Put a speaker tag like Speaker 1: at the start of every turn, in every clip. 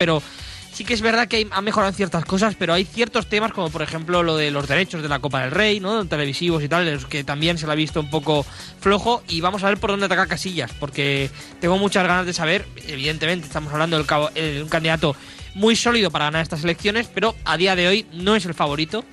Speaker 1: pero sí que es verdad que han mejorado ciertas cosas, pero hay ciertos temas como por ejemplo lo de los derechos de la Copa del Rey, ¿no? Televisivos y tal, que también se la ha visto un poco flojo y vamos a ver por dónde ataca Casillas, porque tengo muchas ganas de saber, evidentemente estamos hablando del cabo, de eh, un candidato muy sólido para ganar estas elecciones, pero a día de hoy no es el favorito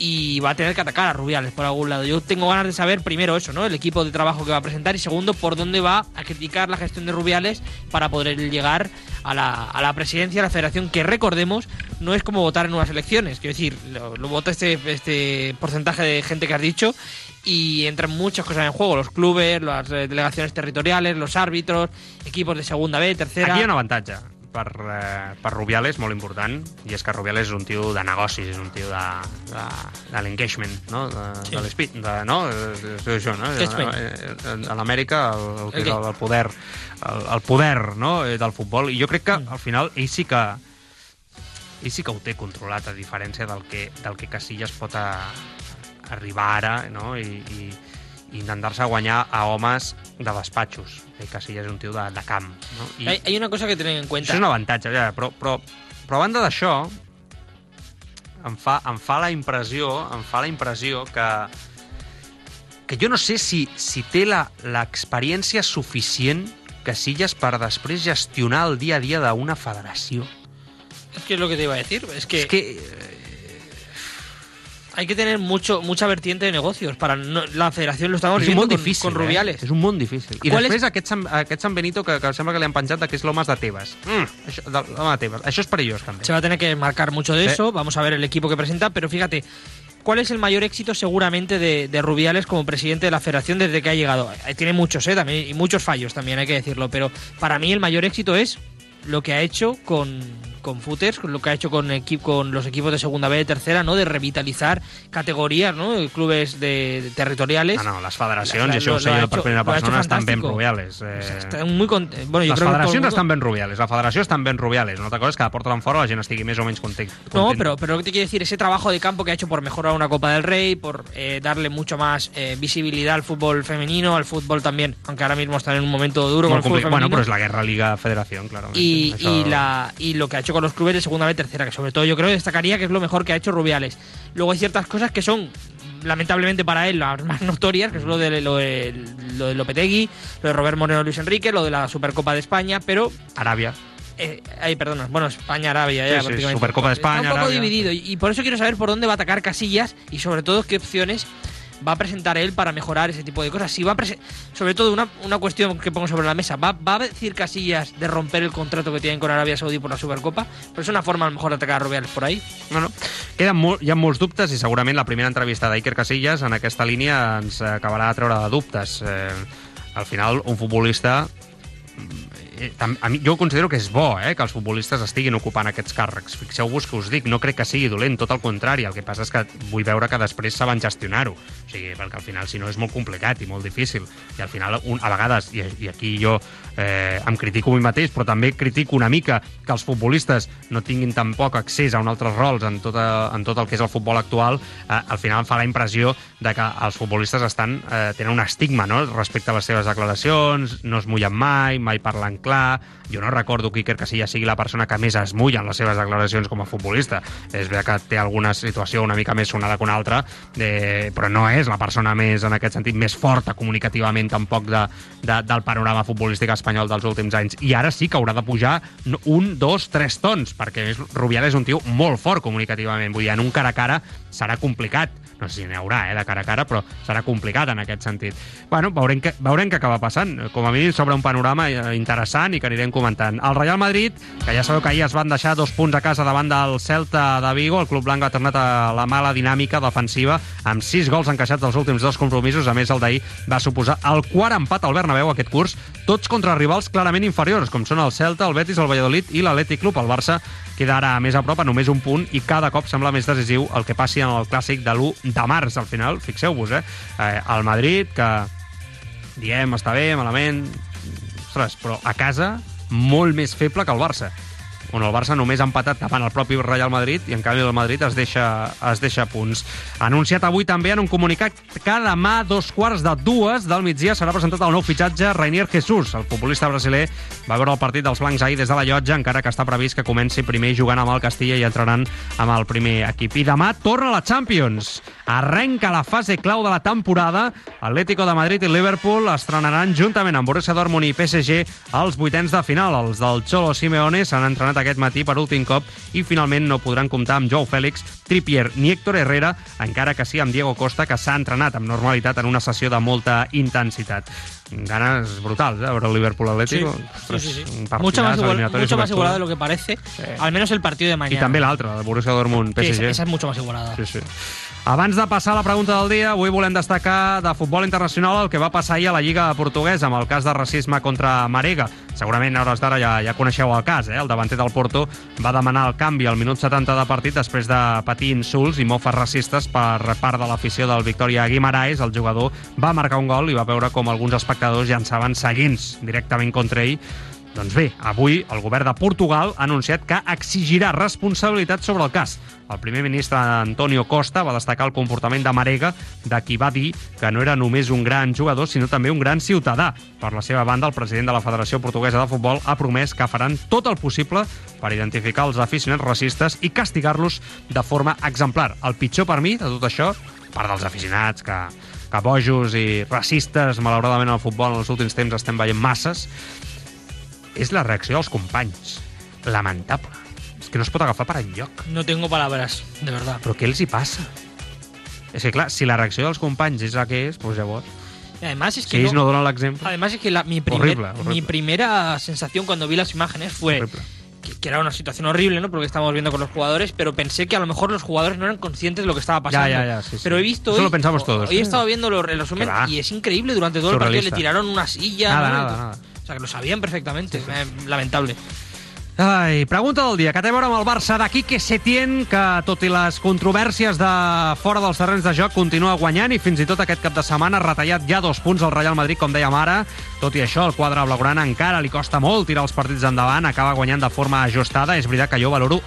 Speaker 1: y va a tener que atacar a Rubiales por algún lado. Yo tengo ganas de saber primero eso, ¿no? El equipo de trabajo que va a presentar y segundo por dónde va a criticar la gestión de Rubiales para poder llegar a la, a la presidencia de la federación, que recordemos, no es como votar en unas elecciones. Quiero decir, lo, vota este, este porcentaje de gente que has dicho y entran muchas cosas en juego, los clubes, las eh, delegaciones territoriales, los árbitros, equipos de segunda B, tercera...
Speaker 2: Aquí hi ha un avantatge per, eh, per Rubiales molt important, i és que Rubiales és un tio de negocis, és un tio de, de, de l'engagement, no? De, sí. de l'espit, de, no? És, això, no? A l'Amèrica el, el, el, el, poder, el, el poder no? del futbol, i jo crec que mm. al final ell sí que ell sí que ho té controlat, a diferència del que, del que Casillas pot a, arribar ara no? I, i, i intentar-se guanyar a homes de despatxos. Casillas és un tio de, de camp. No?
Speaker 1: I hay, hay una cosa que tener en cuenta.
Speaker 2: Això és un avantatge, ja, però, però, però a banda d'això, em fa, em fa la impressió, em fa la impressió que que jo no sé si, si té l'experiència suficient Casillas per després gestionar el dia a dia d'una federació.
Speaker 1: És que és el que te iba a decir. És que...
Speaker 2: És que
Speaker 1: hay que tener mucho mucha vertiente de negocios. Para no, la federación lo estamos viendo con, difícil, con Rubiales.
Speaker 2: Eh? És un món difícil. I després és? aquest, San, aquest San Benito que, que sembla que li han penjat que és l'home de Tebas. Mm, això, de, de Tebas. Això és perillós, també.
Speaker 1: Se va a tener que marcar mucho de sí. eso. Vamos a ver el equipo que presenta. Pero fíjate, ¿cuál es el mayor éxito seguramente de, de, Rubiales como presidente de la federación desde que ha llegado? Eh, tiene muchos, ¿eh? También, y muchos fallos también, hay que decirlo. Pero para mí el mayor éxito es lo que ha hecho con con Footers, lo que ha hecho con, con los equipos de segunda B, de tercera, ¿no? De revitalizar categorías, ¿no? Clubes de, de territoriales.
Speaker 2: Ah, no, això ho sé jo per primera persona, estan ben rubiales. Eh...
Speaker 1: Estan muy cont... bueno,
Speaker 2: les federacions estan ben rubiales, la federació estan ben rubiales. Una altra cosa és que a porta fora la gent estigui més o menys content.
Speaker 1: No, pero, pero lo que te quiero decir, ese trabajo de campo que ha hecho por mejorar una Copa del Rey, por eh, darle mucho más eh, visibilidad al fútbol femenino, al fútbol también, aunque ahora mismo está en un momento duro con el fútbol femenino.
Speaker 2: Bueno, pero es la Guerra Liga Federación, claro.
Speaker 1: Y, y, la, y lo que ha hecho con los clubes de segunda tercera, que sobre todo yo creo que destacaría que es lo mejor que ha hecho Rubiales. Luego hay ciertas cosas que son lamentablemente para él las más notorias, que es lo de, lo de, lo de Lopetegui, lo de Robert Moreno Luis Enrique, lo de la Supercopa de España, pero...
Speaker 2: Arabia.
Speaker 1: Eh, ay, perdona, bueno, España-Arabia ya
Speaker 2: sí, sí, Supercopa de España.
Speaker 1: Está un poco dividido y, y por eso quiero saber por dónde va a atacar Casillas y sobre todo qué opciones va a presentar él para mejorar ese tipo de cosas. Si va a sobre todo una, una cuestión que pongo sobre la mesa, ¿va, ¿va, a decir Casillas de romper el contrato que tienen con Arabia Saudí por la Supercopa? Però és una forma, a lo mejor, a Rubiales por ahí.
Speaker 2: No, no. Queden molt, hi ha molts dubtes i segurament la primera entrevista d'Iker Casillas en aquesta línia ens acabarà de treure de dubtes. Eh, al final, un futbolista a mi, jo considero que és bo eh, que els futbolistes estiguin ocupant aquests càrrecs. Fixeu-vos que us dic, no crec que sigui dolent, tot el contrari. El que passa és que vull veure que després saben gestionar-ho. O sigui, perquè al final, si no, és molt complicat i molt difícil. I al final, un, a vegades, i, i aquí jo eh, em critico a mi mateix, però també critico una mica que els futbolistes no tinguin tan poc accés a un altres rols en tot, a, en tot el que és el futbol actual, eh, al final em fa la impressió de que els futbolistes estan, eh, tenen un estigma no? respecte a les seves declaracions, no es mullen mai, mai parlen clar... Jo no recordo que Iker Casillas sigui la persona que més es mulla en les seves declaracions com a futbolista. És veritat que té alguna situació una mica més sonada que una altra, eh, però no és la persona més, en aquest sentit, més forta comunicativament tampoc de, de, del panorama futbolístic espanyol dels últims anys. I ara sí que haurà de pujar un, dos, tres tons, perquè Rubial és un tio molt fort comunicativament. Vull dir, en un cara a cara serà complicat no sé si n'hi haurà, eh, de cara a cara, però serà complicat en aquest sentit. Bueno, veurem, que, veurem què acaba passant. Com a mínim s'obre un panorama eh, interessant i que anirem comentant. El Real Madrid, que ja sabeu que ahir es van deixar dos punts a casa davant del Celta de Vigo, el Club Blanc ha tornat a la mala dinàmica defensiva amb sis gols encaixats dels últims dos compromisos. A més, el d'ahir va suposar el quart empat al Bernabéu aquest curs, tots contra rivals clarament inferiors, com són el Celta, el Betis, el Valladolid i l'Atlètic Club. El Barça queda ara més a prop a només un punt i cada cop sembla més decisiu el que passi en el clàssic de l'1 de març. Al final, fixeu-vos, eh? eh? El Madrid, que diem, està bé, malament... Ostres, però a casa molt més feble que el Barça. On el Barça només ha empatat davant el propi Real Madrid i en canvi el Madrid es deixa, es deixa punts. Anunciat avui també en un comunicat que demà dos quarts de dues del migdia serà presentat el nou fitxatge Rainier Jesús. El futbolista brasiler va veure el partit dels blancs ahir des de la llotja, encara que està previst que comenci primer jugant amb el Castilla i entrenant amb el primer equip. I demà torna la Champions. Arrenca la fase clau de la temporada. Atlético de Madrid i Liverpool estrenaran juntament amb Borussia Dortmund i PSG els vuitens de final. Els del Cholo Simeone s'han entrenat aquest matí per últim cop i finalment no podran comptar amb Joe Félix, Trippier ni Héctor Herrera, encara que sí amb Diego Costa, que s'ha entrenat amb normalitat en una sessió de molta intensitat. Ganes brutals, ¿eh? El Liverpool Atlético.
Speaker 1: Sí, sí, sí. sí. Mucho más, igual, mucho más igualada de lo que parece. Sí. Al menos el partido de mañana.
Speaker 2: I també l'altre, el Borussia Dortmund PSG.
Speaker 1: Sí, esa es mucho más igualada.
Speaker 2: Sí, sí. Abans de passar a la pregunta del dia, avui volem destacar de futbol internacional el que va passar ahir a la Lliga Portuguesa amb el cas de racisme contra Marega. Segurament a hores d'ara ja, ja coneixeu el cas, eh? El davanter del Porto va demanar el canvi al minut 70 de partit després de patir insults i mofes racistes per part de l'afició del Victoria Guimaraes. El jugador va marcar un gol i va veure com alguns espectadors llançaven seguins directament contra ell doncs bé, avui el govern de Portugal ha anunciat que exigirà responsabilitat sobre el cas. El primer ministre Antonio Costa va destacar el comportament de Marega, de qui va dir que no era només un gran jugador, sinó també un gran ciutadà. Per la seva banda, el president de la Federació Portuguesa de Futbol ha promès que faran tot el possible per identificar els aficionats racistes i castigar-los de forma exemplar. El pitjor per mi de tot això, part dels aficionats que, que bojos i racistes, malauradament al futbol en els últims temps estem veient masses, és la reacció dels companys. Lamentable. És que no es pot agafar per enlloc.
Speaker 1: No tengo palabras, de verdad.
Speaker 2: Però què els hi passa? És que, clar, si la reacció dels companys és la que és, doncs llavors...
Speaker 1: Además es que
Speaker 2: si no, no donen l'exemple...
Speaker 1: Además es que la, mi, primer, horrible, horrible. mi primera sensación cuando vi las imágenes fue que, que, era una situación horrible, ¿no? Porque estábamos viendo con los jugadores, pero pensé que a lo mejor los jugadores no eran conscientes de lo que estaba pasando.
Speaker 2: Ya, ya, ya, sí,
Speaker 1: pero he visto...
Speaker 2: Eso
Speaker 1: hoy,
Speaker 2: lo pensamos todos.
Speaker 1: Hoy he
Speaker 2: ¿eh?
Speaker 1: estado viendo el resumen y es increíble. Durante todo
Speaker 2: Surrealista.
Speaker 1: el partido le tiraron una silla.
Speaker 2: Nada,
Speaker 1: ¿no?
Speaker 2: nada, nada.
Speaker 1: Sea, que lo sabían perfectamente. Eh, lamentable.
Speaker 2: Ai, pregunta del dia, que té a veure amb el Barça de Quique Setién, que tot i les controvèrsies de fora dels terrenys de joc continua guanyant i fins i tot aquest cap de setmana ha retallat ja dos punts al Real Madrid, com dèiem ara. Tot i això, el quadre blaugrana encara li costa molt tirar els partits endavant, acaba guanyant de forma ajustada. És veritat que jo valoro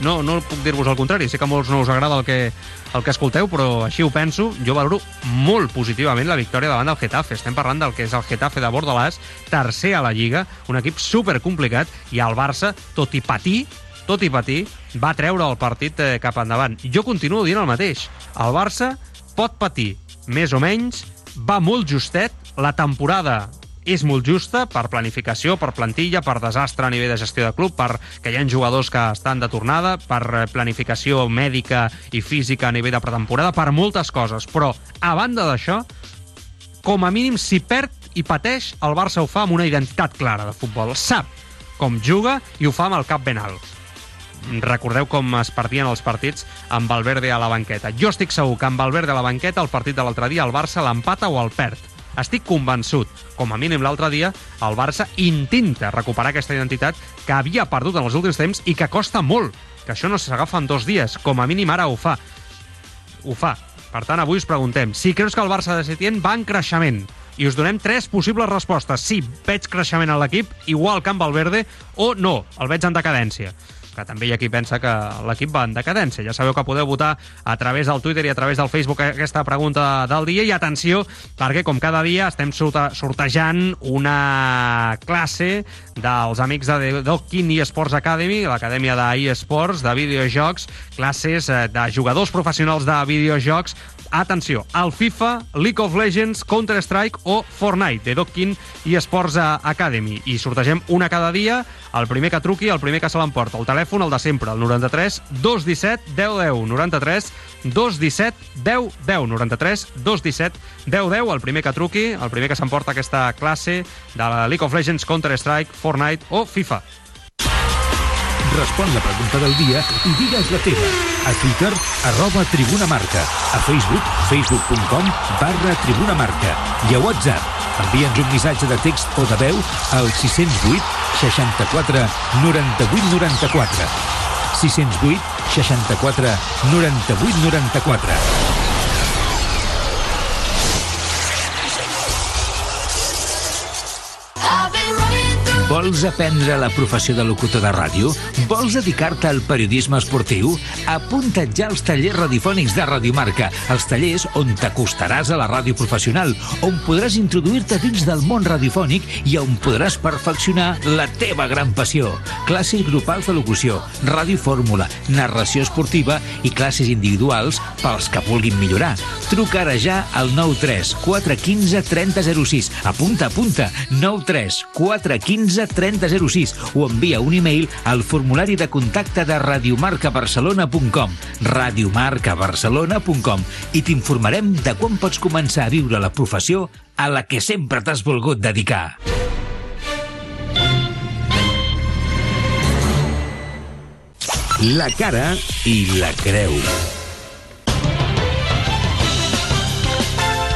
Speaker 2: no, no puc dir-vos el contrari, sé que a molts no us agrada el que, el que escolteu, però així ho penso. Jo valoro molt positivament la victòria davant del Getafe. Estem parlant del que és el Getafe de Bordalàs, tercer a la Lliga, un equip super complicat, i el Barça, tot i patir, tot i patir, va treure el partit eh, cap endavant. Jo continuo dient el mateix. El Barça pot patir, més o menys, va molt justet, la temporada és molt justa per planificació, per plantilla, per desastre a nivell de gestió de club, per que hi ha jugadors que estan de tornada, per eh, planificació mèdica i física a nivell de pretemporada, per moltes coses. Però, a banda d'això, com a mínim, si perd i pateix, el Barça ho fa amb una identitat clara de futbol. Sap com juga i ho fa amb el cap ben alt. Recordeu com es partien els partits amb Valverde a la banqueta. Jo estic segur que amb Valverde a la banqueta el partit de l'altre dia el Barça l'empata o el perd. Estic convençut, com a mínim l'altre dia, el Barça intenta recuperar aquesta identitat que havia perdut en els últims temps i que costa molt, que això no s'agafa en dos dies, com a mínim ara ho fa. Ho fa. Per tant, avui us preguntem, si creus que el Barça de Setién va en creixement, i us donem tres possibles respostes. Sí, veig creixement a l'equip, igual que amb Valverde, o no, el veig en decadència que també hi ha qui pensa que l'equip va en decadència. Ja sabeu que podeu votar a través del Twitter i a través del Facebook aquesta pregunta del dia i atenció, perquè com cada dia estem sortejant una classe dels amics de Dokkin eSports Academy, l'acadèmia d'eSports, de videojocs, classes de jugadors professionals de videojocs atenció, al FIFA, League of Legends, Counter-Strike o Fortnite, de Dokkin i Esports Academy. I sortegem una cada dia, el primer que truqui, el primer que se l'emporta. El telèfon, el de sempre, el 93 217 1010, 93 217 10 10, 93 217 10 10, el primer que truqui, el primer que s'emporta aquesta classe de la League of Legends, Counter-Strike, Fortnite o FIFA.
Speaker 3: Respon la pregunta del dia i digues la teva. A Twitter, arroba Tribuna Marca. A Facebook, facebook.com barra Tribuna Marca. I a WhatsApp, envia'ns un missatge de text o de veu al 608 64 98 94. 608 64 98 94. Vols aprendre la professió de locutor de ràdio? Vols dedicar-te al periodisme esportiu? Apunta't ja als tallers radiofònics de Radiomarca, els tallers on t'acostaràs a la ràdio professional, on podràs introduir-te dins del món radiofònic i on podràs perfeccionar la teva gran passió. Classes grupals de locució, radiofórmula, narració esportiva i classes individuals pels que vulguin millorar. Truca ara ja al 93 415 3006. Apunta, apunta, 93 415 3006 o envia un e-mail al formulari de contacte de radiomarcabarcelona.com radiomarcabarcelona.com i t'informarem de quan pots començar a viure la professió a la que sempre t'has volgut dedicar. La cara i la creu.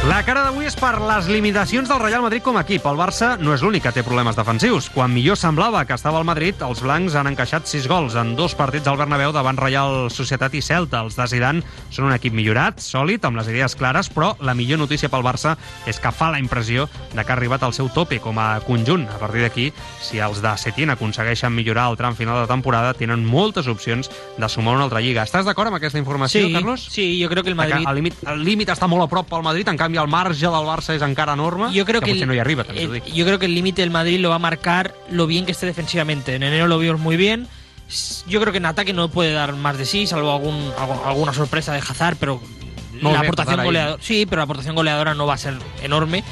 Speaker 2: La cara d'avui és per les limitacions del Real Madrid com a equip. El Barça no és l'únic que té problemes defensius. Quan millor semblava que estava al Madrid, els blancs han encaixat 6 gols en dos partits al Bernabéu davant Real Societat i Celta. Els de Zidane són un equip millorat, sòlid, amb les idees clares, però la millor notícia pel Barça és que fa la impressió de que ha arribat al seu tope com a conjunt. A partir d'aquí, si els de Setien aconsegueixen millorar el tram final de temporada, tenen moltes opcions de sumar una altra lliga. Estàs d'acord amb aquesta informació,
Speaker 1: Sí,
Speaker 2: Carlos?
Speaker 1: sí, yo creo que el Madrid...
Speaker 2: El límit, el límit està molt a prop pel Madrid, en canvi el marge del Barça és encara enorme,
Speaker 1: Yo creo
Speaker 2: que,
Speaker 1: que,
Speaker 2: potser
Speaker 1: el,
Speaker 2: no hi arriba, també
Speaker 1: el-
Speaker 2: t'ho dic.
Speaker 1: yo creo que el límite del Madrid lo va a marcar lo bien que esté defensivamente. En enero lo vimos muy bien. Yo creo que en ataque no puede dar más de sí, salvo algún, alguna sorpresa de Hazard, pero
Speaker 2: No,
Speaker 1: la aportación goleadora, sí, pero la aportación goleadora no va a ser enorme.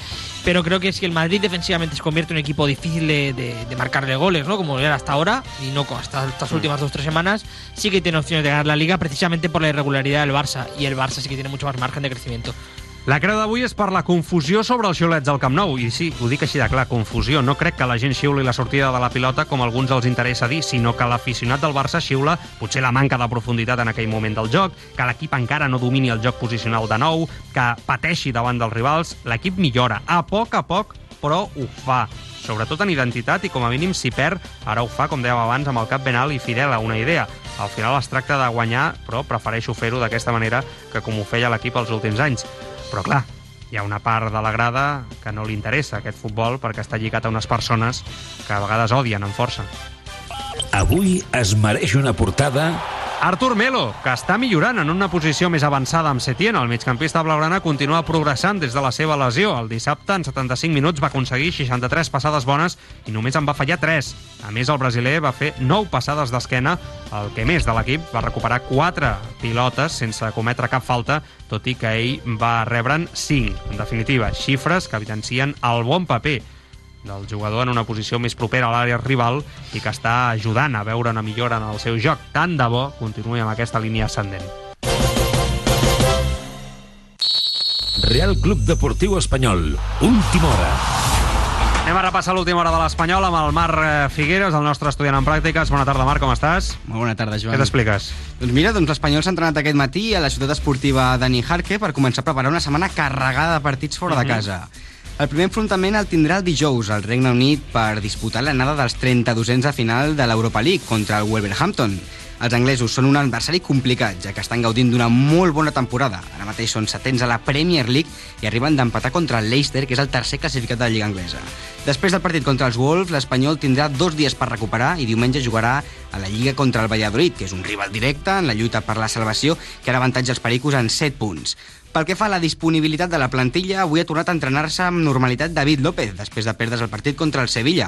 Speaker 1: Pero creo que si el Madrid defensivamente se convierte en un equipo difícil de, de- de marcarle goles, ¿no? Como era hasta ahora, y no hasta estas últimas dos o tres semanas, sí que tiene opciones de ganar la liga precisamente por la irregularidad del Barça. Y el Barça sí que tiene mucho más margen de crecimiento.
Speaker 2: La creu d'avui és per la confusió sobre els xiulets al Camp Nou. I sí, ho dic així de clar, confusió. No crec que la gent xiuli la sortida de la pilota com alguns els interessa dir, sinó que l'aficionat del Barça xiula potser la manca de profunditat en aquell moment del joc, que l'equip encara no domini el joc posicional de nou, que pateixi davant dels rivals. L'equip millora, a poc a poc, però ho fa sobretot en identitat i com a mínim si perd, ara ho fa, com dèiem abans, amb el cap ben alt i fidel a una idea. Al final es tracta de guanyar, però prefereixo fer-ho d'aquesta manera que com ho feia l'equip els últims anys. Però clar, hi ha una part de la grada que no li interessa aquest futbol perquè està lligat a unes persones que a vegades odien amb força.
Speaker 3: Avui es mereix una portada
Speaker 2: Artur Melo, que està millorant en una posició més avançada amb Setién. El migcampista blaugrana continua progressant des de la seva lesió. El dissabte, en 75 minuts, va aconseguir 63 passades bones i només en va fallar 3. A més, el brasiler va fer 9 passades d'esquena, el que més de l'equip va recuperar 4 pilotes sense cometre cap falta, tot i que ell va rebre'n 5. En definitiva, xifres que evidencien el bon paper del jugador en una posició més propera a l'àrea rival i que està ajudant a veure una millora en el seu joc. Tant de bo continuï amb aquesta línia ascendent.
Speaker 3: Real Club Deportiu Espanyol. Última hora.
Speaker 2: Anem a repassar l'última hora de l'Espanyol amb el Marc eh, Figueres, el nostre estudiant en pràctiques. Bona tarda, Marc, com estàs?
Speaker 4: Molt bona tarda, Joan.
Speaker 2: Què t'expliques?
Speaker 4: Doncs mira, doncs l'Espanyol s'ha entrenat aquest matí a la ciutat esportiva Dani Jarque per començar a preparar una setmana carregada de partits fora de casa. El primer enfrontament el tindrà el dijous al Regne Unit per disputar l'anada dels 32ens de final de l'Europa League contra el Wolverhampton. Els anglesos són un adversari complicat, ja que estan gaudint d'una molt bona temporada. Ara mateix són setents a la Premier League i arriben d'empatar contra el Leicester, que és el tercer classificat de la Lliga Anglesa. Després del partit contra els Wolves, l'Espanyol tindrà dos dies per recuperar i diumenge jugarà a la Lliga contra el Valladolid, que és un rival directe en la lluita per la salvació, que ara avantatja els pericos en 7 punts. Pel que fa a la disponibilitat de la plantilla, avui ha tornat a entrenar-se amb normalitat David López, després de perdre's el partit contra el Sevilla.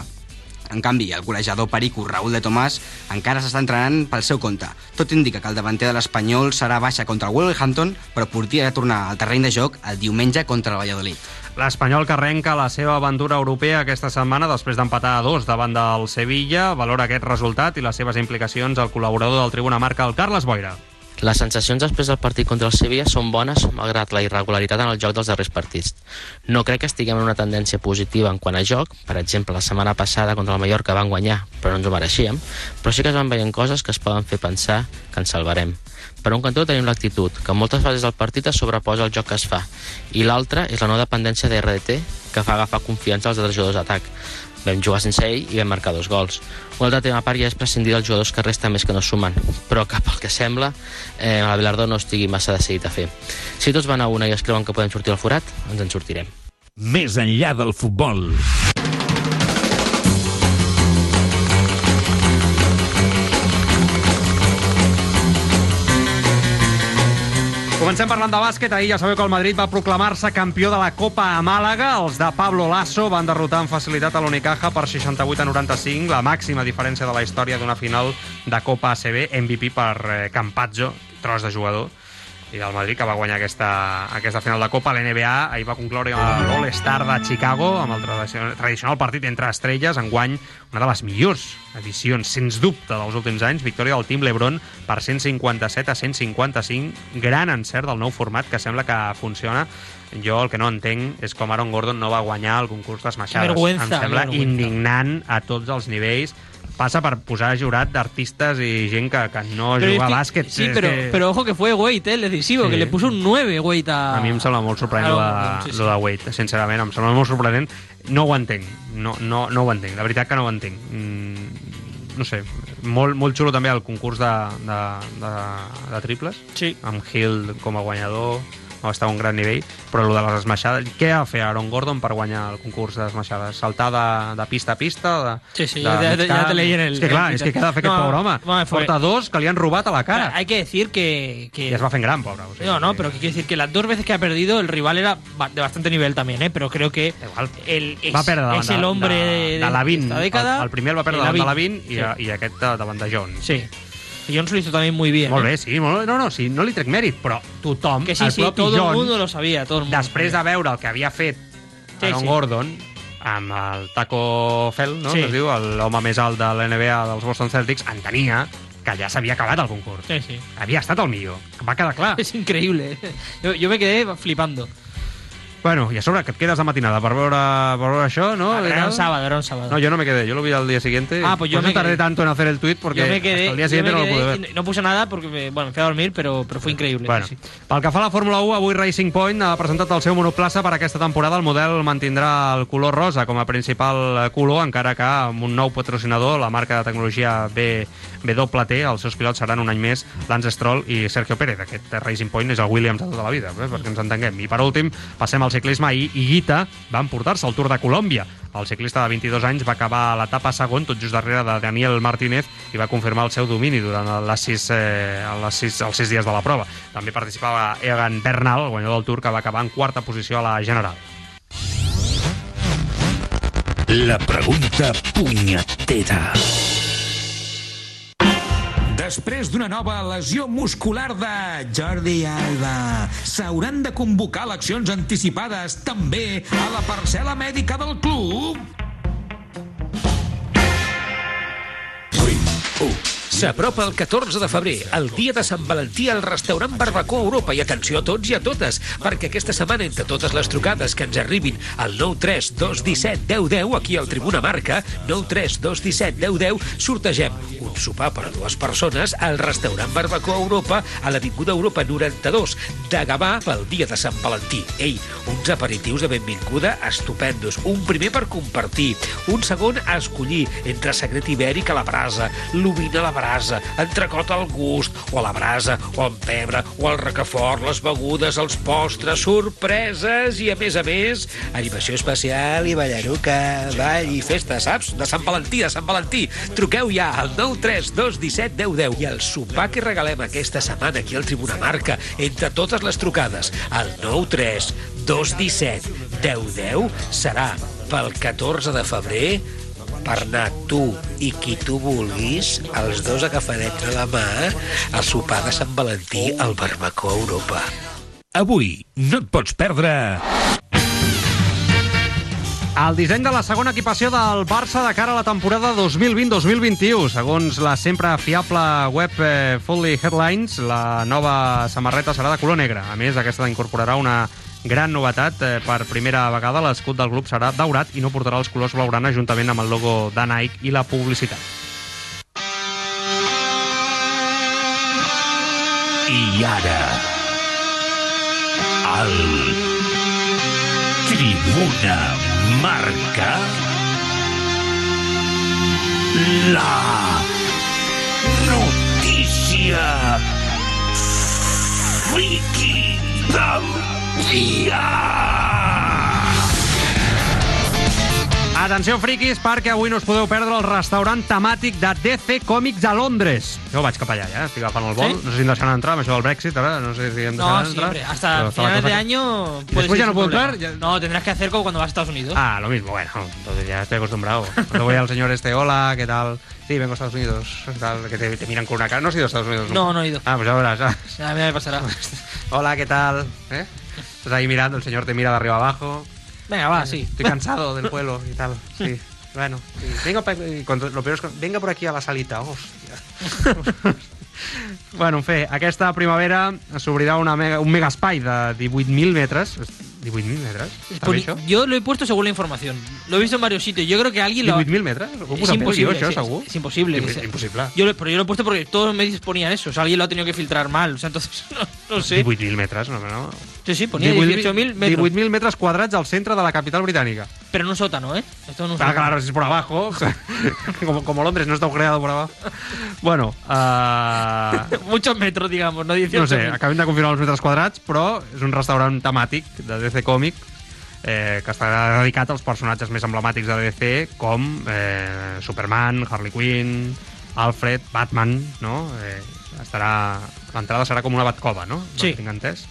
Speaker 4: En canvi, el golejador perico Raúl de Tomàs encara s'està entrenant pel seu compte. Tot indica que el davanter de l'Espanyol serà baixa contra el Wolverhampton, però podria tornar al terreny de joc el diumenge contra el Valladolid.
Speaker 2: L'Espanyol que arrenca la seva aventura europea aquesta setmana després d'empatar a dos davant del Sevilla. Valora aquest resultat i les seves implicacions al col·laborador del Tribuna Marca, el Carles Boira.
Speaker 5: Les sensacions després del partit contra el Sevilla són bones malgrat la irregularitat en el joc dels darrers partits. No crec que estiguem en una tendència positiva en quant a joc, per exemple, la setmana passada contra el Mallorca van guanyar, però no ens ho mereixíem, però sí que es van veient coses que es poden fer pensar que ens salvarem. Per un cantó tenim l'actitud, que en moltes fases del partit es sobreposa el joc que es fa, i l'altra és la no dependència de RDT, que fa agafar confiança als altres jugadors d'atac. Vam jugar sense ell i vam marcar dos gols. Un altre tema part ja és prescindir dels jugadors que resten més que no sumen, però que pel que sembla eh, la Belardó no estigui massa decidit a fer. Si tots van a una i es creuen que podem sortir al forat, ens en sortirem.
Speaker 3: Més enllà del futbol.
Speaker 2: Comencem parlant de bàsquet. Ahir ja sabeu que el Madrid va proclamar-se campió de la Copa a Màlaga. Els de Pablo Lasso van derrotar amb facilitat a l'Unicaja per 68 a 95, la màxima diferència de la història d'una final de Copa ACB, MVP per eh, Campazzo, tros de jugador i del Madrid, que va guanyar aquesta, aquesta final de Copa. L'NBA ahir va concloure l'All-Star de Chicago amb el tradicional, partit entre estrelles, enguany una de les millors edicions, sens dubte, dels últims anys. Victòria del Team LeBron per 157 a 155. Gran encert del nou format que sembla que funciona. Jo el que no entenc és com Aaron Gordon no va guanyar el concurs d'esmaixades. Em sembla indignant a tots els nivells. Passa per posar jurat d'artistes i gent que, que no
Speaker 1: Pero
Speaker 2: juga a bàsquet.
Speaker 1: Sí,
Speaker 2: És
Speaker 1: pero,
Speaker 2: que...
Speaker 1: pero ojo que fue Wade, eh, el decisivo,
Speaker 2: Sí.
Speaker 1: que le puso un 9 Wade a...
Speaker 2: A mi em sembla molt sorprenent lo de,
Speaker 1: sí, sí.
Speaker 2: lo de Wade, sincerament, em sembla molt sorprenent. No ho entenc, no, no, no ho entenc, la veritat que no ho entenc. Mm, no sé, molt, molt xulo també el concurs de, de, de, de triples,
Speaker 1: Sí.
Speaker 2: amb Hill com a guanyador, estar a un gran nivell, però el de les esmaixades... Què ha de fer Aaron Gordon per guanyar el concurs d'esmaixades? Saltar de, de pista a pista? De,
Speaker 1: Sí, sí,
Speaker 2: de
Speaker 1: ya, ya te
Speaker 2: camp?
Speaker 1: leí en el...
Speaker 2: És que clar,
Speaker 1: en
Speaker 2: és que què ha de fer aquest
Speaker 1: No,
Speaker 2: pobre home?
Speaker 1: no,
Speaker 2: Porta dos que li han robat a la cara.
Speaker 1: Hay que decir que... que...
Speaker 2: I es va fent gran, pobre. O sigui,
Speaker 1: No, no, pero que quiere decir que las dos veces que ha perdido el rival era de bastante nivel también, ¿eh? Pero creo que
Speaker 2: Igual.
Speaker 1: el, es,
Speaker 2: va perdre davant
Speaker 1: es el hombre
Speaker 2: de,
Speaker 1: de,
Speaker 2: de, Lavin.
Speaker 1: esta década.
Speaker 2: El, el primer el va perdre
Speaker 1: de
Speaker 2: davant de
Speaker 1: Lavin.
Speaker 2: Lavin i, i aquest de- davant de Jones.
Speaker 1: Sí. Y Jones lo hizo también muy bien.
Speaker 2: Molt
Speaker 1: ¿eh?
Speaker 2: bé, sí, molt bé. No, no, sí, no li trec mèrit, però tothom,
Speaker 1: Que sí,
Speaker 2: el
Speaker 1: sí,
Speaker 2: propi
Speaker 1: todo el
Speaker 2: Jones,
Speaker 1: mundo lo sabía. Todo el mundo
Speaker 2: després de veure el que havia fet
Speaker 1: Sí,
Speaker 2: Aaron
Speaker 1: sí.
Speaker 2: Gordon amb el Taco Fell, no?
Speaker 1: Sí.
Speaker 2: que es diu, l'home més alt de l'NBA dels Boston Celtics, entenia que ja s'havia acabat el concurs.
Speaker 1: Sí, sí.
Speaker 2: Havia estat el millor. Va quedar clar.
Speaker 1: Es increíble. ¿eh? Yo, yo me quedé flipando.
Speaker 2: Bueno, i a sobre que et quedes de matinada per veure, per veure això, ¿no?
Speaker 1: Ah, era un sábado, era un sábado.
Speaker 2: No, yo no me quedé, yo lo vi al día siguiente.
Speaker 1: Ah, pues yo me
Speaker 2: tardé
Speaker 1: quedé.
Speaker 2: tanto en hacer el tweet porque
Speaker 1: yo me quedé,
Speaker 2: hasta el día
Speaker 1: yo
Speaker 2: siguiente no lo pude
Speaker 1: quedé
Speaker 2: ver.
Speaker 1: no puse nada porque me, bueno, me fui a dormir, pero, pero fue increíble.
Speaker 2: Bueno,
Speaker 1: sí, sí.
Speaker 2: pel que fa a la Fórmula 1, avui Racing Point ha presentat el seu monoplaça per aquesta temporada. El model mantindrà el color rosa com a principal color, encara que amb un nou patrocinador, la marca de tecnologia B, BWT, els seus pilots seran un any més Lance Stroll i Sergio Pérez. Aquest Racing Point és el Williams de tota la vida, eh, perquè ens entenguem. I per últim, passem al ciclisme. Ahir Higuita va emportar-se el Tour de Colòmbia. El ciclista de 22 anys va acabar a l'etapa segon, tot just darrere de Daniel Martínez, i va confirmar el seu domini durant les sis, eh, les sis, els sis dies de la prova. També participava Egan Bernal, el guanyador del Tour, que va acabar en quarta posició a la general.
Speaker 3: La pregunta punyetera.
Speaker 6: Després d'una nova lesió muscular de Jordi Alba, s'hauran de convocar eleccions anticipades també a la parcel·la mèdica del club?
Speaker 7: S'apropa el 14 de febrer, el dia de Sant Valentí al restaurant Barbacoa Europa i atenció a tots i a totes, perquè aquesta setmana entre totes les trucades que ens arribin al 93217 1010 aquí al Tribuna Marca, 93217 1010 sortegem un sopar per a dues persones al restaurant Barbacoa Europa a l'Avinguda Europa 92 de Gavà pel dia de Sant Valentí. Ei, uns aperitius de benvinguda estupendos. Un primer per compartir, un segon a escollir entre secret ibèric a la brasa, l'ovina a la brasa, entrecot al gust, o a la brasa, o amb pebre, o al rocafort, les begudes, els postres, sorpreses i, a més a més, animació especial i ballaruca, ball i festa, saps? De Sant Valentí, de Sant Valentí. Truqueu ja al 93217 1010 i el sopar que regalem aquesta setmana aquí al Tribuna Marca, entre totes les trucades, al 93217 1010 serà pel 14 de febrer per anar tu i qui tu vulguis, els dos agafadets de la mà, al sopar de Sant Valentí al Barbacoa Europa.
Speaker 3: Avui no et pots perdre...
Speaker 2: El disseny de la segona equipació del Barça de cara a la temporada 2020-2021. Segons la sempre fiable web eh, Fully Headlines, la nova samarreta serà de color negre. A més, aquesta incorporarà una gran novetat. Eh, per primera vegada l'escut del club serà daurat i no portarà els colors blaugrana juntament amb el logo de Nike i la publicitat.
Speaker 3: I ara... El... Tribuna marca... La... Notícia... Friki del!
Speaker 2: Atenció, friquis, perquè avui no us podeu perdre el restaurant temàtic de DC Comics a Londres. Jo vaig cap allà, ja, estic agafant el vol.
Speaker 1: ¿Sí?
Speaker 2: No sé si em deixaran entrar amb això del Brexit, ara, no sé si em
Speaker 1: No,
Speaker 2: deixaran entrar.
Speaker 1: siempre. Hasta
Speaker 2: Però està la
Speaker 1: finales de año.
Speaker 2: ¿Y
Speaker 1: puedes
Speaker 2: después ya no puedo entrar? Ya-
Speaker 1: No, tendrás que hacer como cuando vas a Estados Unidos.
Speaker 2: Ah, lo mismo, bueno, entonces ya estoy acostumbrado. Cuando voy al señor este, hola, ¿qué tal? Sí, vengo a Estados Unidos, tal, que te, te miran con una cara. No has ido a Estados Unidos,
Speaker 1: No, no he ido.
Speaker 2: Ah, pues ya verás. ah.
Speaker 1: A mí me pasará.
Speaker 2: Hola, ¿qué tal? ¿Eh? Estás ahí mirando, el señor te mira de arriba abajo.
Speaker 1: Venga, va, sí.
Speaker 2: Estoy cansado del vuelo y tal. Sí, bueno. Venga, lo peor es venga por aquí a la salita. Hòstia. bueno, en fi, aquesta primavera s'obrirà una mega, un mega espai de 18.000 metres. 18.000 metres? Està bé,
Speaker 1: Poni-
Speaker 2: això?
Speaker 1: Yo lo he puesto según la información. Lo he visto en varios sitios. Yo creo que alguien lo.
Speaker 2: 18.000 metres? He
Speaker 1: Es
Speaker 2: jo,
Speaker 1: sí,
Speaker 2: segur?
Speaker 1: es imposible.
Speaker 2: Imp-
Speaker 1: que sea.
Speaker 2: imposible.
Speaker 1: Yo lo, pero yo lo he puesto porque todos los medios ponían eso. O sea, alguien lo ha tenido que filtrar mal. O sea, entonces, no, no sé.
Speaker 2: 18.000 metres, no, no.
Speaker 1: Sí, sí, ponía 18.000 metros.
Speaker 2: 18.000 metres quadrats al centre de la capital britànica.
Speaker 1: Pero en un sótano, ¿eh? Esto en un sótano.
Speaker 2: claro, si es por abajo. como, como Londres no está creado por abajo. Bueno, ah,
Speaker 1: Muchos metros, digamos, no 18.000.
Speaker 2: no sé, acabem de confirmar els metres quadrats, però és un restaurant temàtic de DC Comic eh, que estarà dedicat als personatges més emblemàtics de DC com eh, Superman, Harley Quinn, Alfred, Batman, no? Eh, estarà... L'entrada serà com una batcova, no?
Speaker 1: Sí.
Speaker 2: No tinc entès?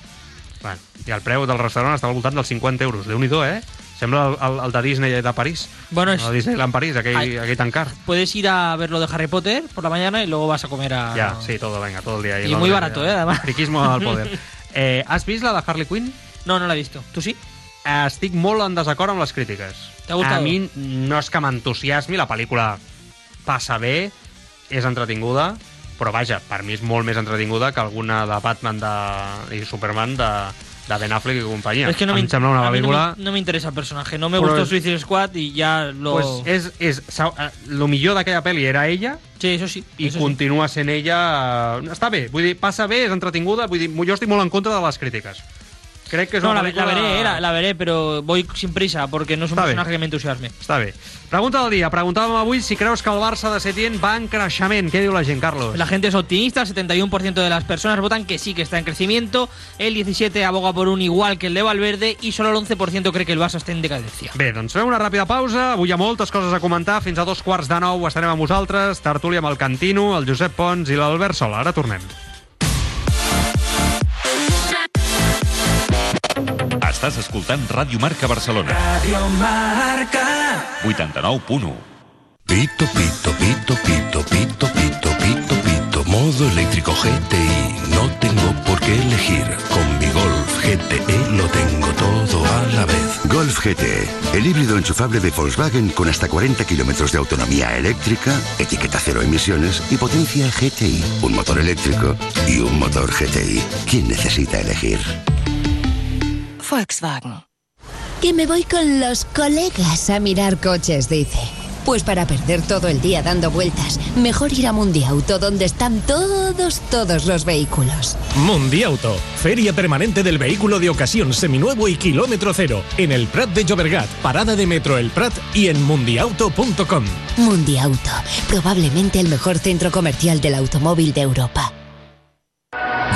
Speaker 2: Bueno, I el preu del restaurant està al voltant dels 50 euros. déu nhi eh? Sembla el, el, el de Disney de París.
Speaker 1: Bueno, es-
Speaker 2: El Disneyland París, aquell,
Speaker 1: Ai.
Speaker 2: aquell tan car.
Speaker 1: Puedes ir a ver lo de Harry Potter por la mañana y luego vas a comer a.
Speaker 2: Ya, sí, todo, venga, todo el día.
Speaker 1: Y
Speaker 2: en
Speaker 1: muy barato,
Speaker 2: ya.
Speaker 1: ¿eh? Además.
Speaker 2: Friquismo al poder. Eh, has vist la de Harley Quinn?
Speaker 1: No, no la he visto. ¿Tú sí?
Speaker 2: Estic molt en desacord amb les crítiques.
Speaker 1: T'ha gustat?
Speaker 2: A mi no és que m'entusiasmi, la pel·lícula passa bé, és entretinguda, però vaja, per mi és molt més entretinguda que alguna de Batman de, i Superman de, de Ben Affleck i companyia.
Speaker 1: Es que no me,
Speaker 2: em sembla una
Speaker 1: a mí no interesa el personaje. No me
Speaker 2: Pero
Speaker 1: gustó Suicide Squad y ya lo.
Speaker 2: Pues és, és, eh, lo millor d'aquella pel·li era ella
Speaker 1: Sí, eso sí.
Speaker 2: i
Speaker 1: sí.
Speaker 2: continua sent ella... eh, Està bé, vull dir, passa bé, és entretinguda, vull dir, jo estic molt en contra de les crítiques. Crec que és
Speaker 1: No,
Speaker 2: una
Speaker 1: la, la veré, eh, la, la veré, pero voy sin prisa porque no es un personaje que me entusiasme.
Speaker 2: Està bé. Pregunta del dia. Preguntàvem avui si creus que el Barça de Setién va en creixement. Què diu la gent, Carlos?
Speaker 1: La gente es optimista, el 71% de las personas votan que sí, que está en crecimiento, el 17% aboga por un igual que el de Valverde y solo el 11% cree que el Barça está en decadencia.
Speaker 2: Bé, doncs fem una ràpida pausa. Avui hi ha moltes coses a comentar. Fins a dos quarts de nou estarem amb vosaltres. Tertúlia amb el Cantino, el Josep Pons i l'Albert Sola. Ara tornem.
Speaker 8: Estàs escoltant Ràdio Marca Barcelona.
Speaker 6: Radio Marca.
Speaker 8: 89.1.
Speaker 9: Pito, pito, pito, pito, pito, pito, pito, pito. Modo eléctrico GTI. No tengo por qué elegir. Con mi Golf GTE lo tengo todo a la vez.
Speaker 10: Golf GT, el híbrido enchufable de Volkswagen con hasta 40 kilómetros de autonomía eléctrica, etiqueta cero emisiones y potencia GTI. Un motor eléctrico y un motor GTI. ¿Quién necesita elegir?
Speaker 11: Volkswagen. Que me voy con los colegas a mirar coches, dice. Pues para perder todo el día dando vueltas, mejor ir a Mundiauto, donde están todos, todos los vehículos.
Speaker 12: Mundiauto, feria permanente del vehículo de ocasión seminuevo y kilómetro cero, en el Prat de Llobregat, parada de metro El Prat y en mundiauto.com.
Speaker 11: Mundiauto, probablemente el mejor centro comercial del automóvil de Europa.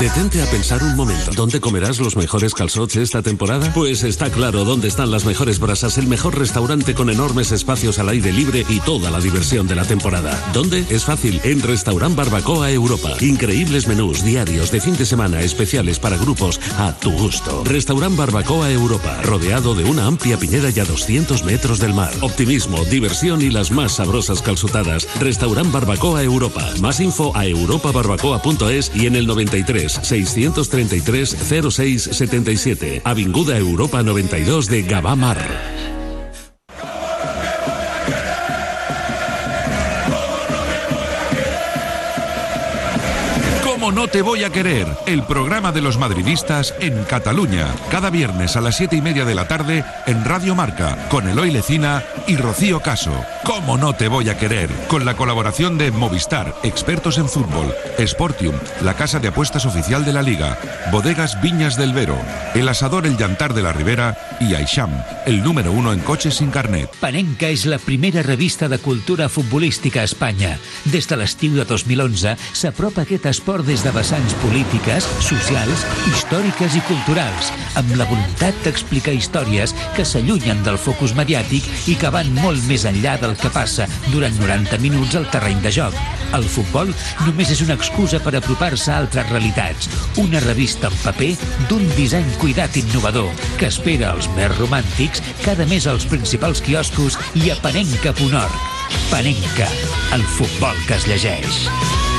Speaker 9: Detente a pensar un momento. ¿Dónde comerás los mejores calzots esta temporada? Pues está claro dónde están las mejores brasas, el mejor restaurante con enormes espacios al aire libre y toda la diversión de la temporada. ¿Dónde? Es fácil, en Restaurant Barbacoa Europa. Increíbles menús diarios de fin de semana especiales para grupos a tu gusto. Restaurant Barbacoa Europa, rodeado de una amplia piñera y a 200 metros del mar. Optimismo, diversión y las más sabrosas calzotadas. Restaurant Barbacoa Europa. Más info a europabarbacoa.es y en el 93 633 06 77. Avinguda Europa 92 de Gabamar.
Speaker 8: ¿Cómo no te voy a querer? El programa de los madridistas en Cataluña. Cada viernes a las siete y media de la tarde en Radio Marca, con Eloy Lecina y Rocío Caso. ¿Cómo no te voy a querer? Con la colaboración de Movistar, expertos en fútbol, Sportium, la casa de apuestas oficial de la Liga, Bodegas Viñas del Vero, El Asador El Llantar de la Ribera y Aisham, el número uno en coches sin carnet.
Speaker 3: Panenca és la primera revista de cultura futbolística a Espanya. Des de l'estiu de 2011 s'apropa aquest esport l'humor des de vessants polítiques, socials, històriques i culturals, amb la voluntat d'explicar històries que s'allunyen del focus mediàtic i que van molt més enllà del que passa durant 90 minuts al terreny de joc. El futbol només és una excusa per apropar-se a altres realitats. Una revista en paper d'un disseny cuidat innovador que espera els més romàntics cada mes als principals quioscos i a panenca.org. Panenca, el futbol que es llegeix.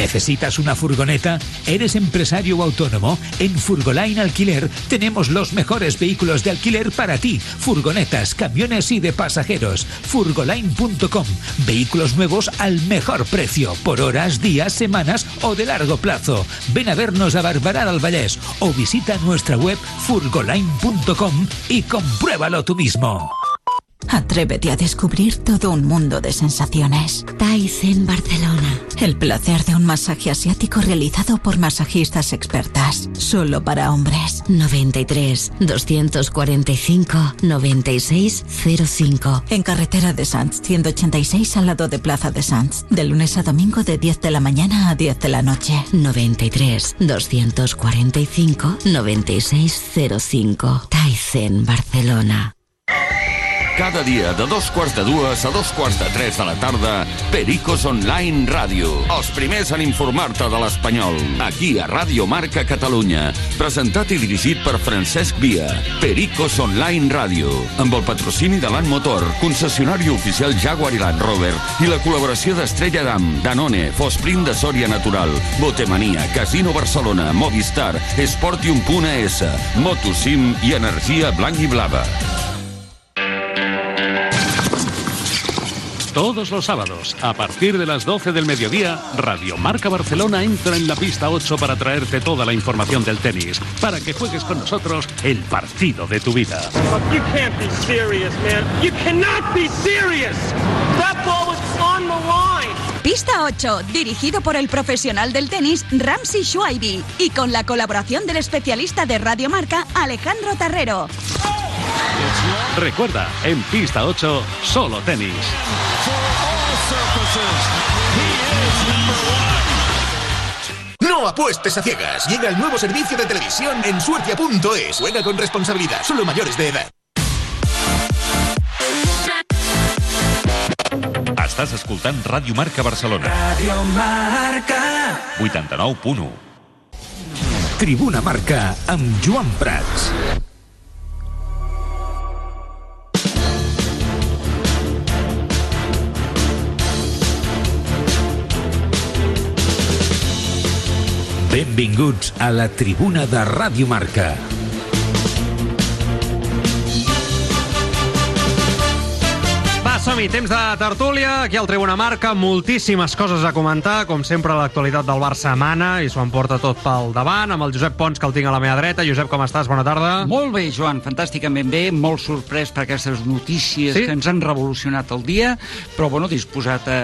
Speaker 3: ¿Necesitas una furgoneta? ¿Eres empresario o autónomo? En Furgoline Alquiler tenemos los mejores vehículos de alquiler para ti. Furgonetas, camiones y de pasajeros. Furgoline.com. Vehículos nuevos al mejor precio, por horas, días, semanas o de largo plazo. Ven a vernos a Barbará del Vallès o visita nuestra web furgoline.com y compruébalo tú mismo.
Speaker 13: Atrévete a descubrir todo un mundo de sensaciones.
Speaker 11: Tyson Barcelona.
Speaker 13: El placer de un masaje asiático realizado por masajistas expertas. Solo para hombres.
Speaker 11: 93 245 96 05.
Speaker 13: En carretera de Sanz, 186 al lado de Plaza de Sanz. De lunes a domingo de 10 de la mañana a 10 de la noche.
Speaker 11: 93 245 96 05. Tyson Barcelona.
Speaker 14: Cada dia de dos quarts de dues a dos quarts de tres de la tarda, Pericos Online Ràdio. Els primers en informar-te de l'espanyol. Aquí a Ràdio Marca Catalunya. Presentat i dirigit per Francesc Via. Pericos Online Ràdio. Amb el patrocini de l'An Motor, concessionari oficial Jaguar i Land Rover i la col·laboració d'Estrella Damm, Danone, Fosprint de Sòria Natural, Botemania, Casino Barcelona, Movistar, Esportium.es, Motosim i Energia Blanc i Blava.
Speaker 15: Todos los sábados, a partir de las 12 del mediodía, Radio Marca Barcelona entra en la pista 8 para traerte toda la información del tenis, para que juegues con nosotros el partido de tu vida.
Speaker 16: You can't be serious, man. You cannot be serious. That ball was on the line.
Speaker 17: Pista 8, dirigido por el profesional del tenis Ramsey Schwaibi y con la colaboración del especialista de Radio Marca Alejandro Tarrero.
Speaker 15: Recuerda, en Pista 8, solo tenis.
Speaker 18: No apuestes a ciegas. Llega el nuevo servicio de televisión en suertia.es. Juega con responsabilidad. Solo mayores de edad.
Speaker 19: Estàs escoltant Ràdio Marca Barcelona.
Speaker 6: Radio Marca.
Speaker 19: 89.1.
Speaker 3: Tribuna Marca amb Joan Prats. Benvinguts a la tribuna de Ràdio Marca.
Speaker 2: Som-hi, temps de tertúlia, aquí al Tribuna Marca, moltíssimes coses a comentar, com sempre l'actualitat del Barça mana, i s'ho emporta tot pel davant, amb el Josep Pons, que el tinc a la meva dreta. Josep, com estàs? Bona tarda.
Speaker 20: Molt bé, Joan, fantàsticament bé, molt sorprès per aquestes notícies
Speaker 2: Sí?
Speaker 20: que ens han revolucionat el dia, però bueno, disposat a,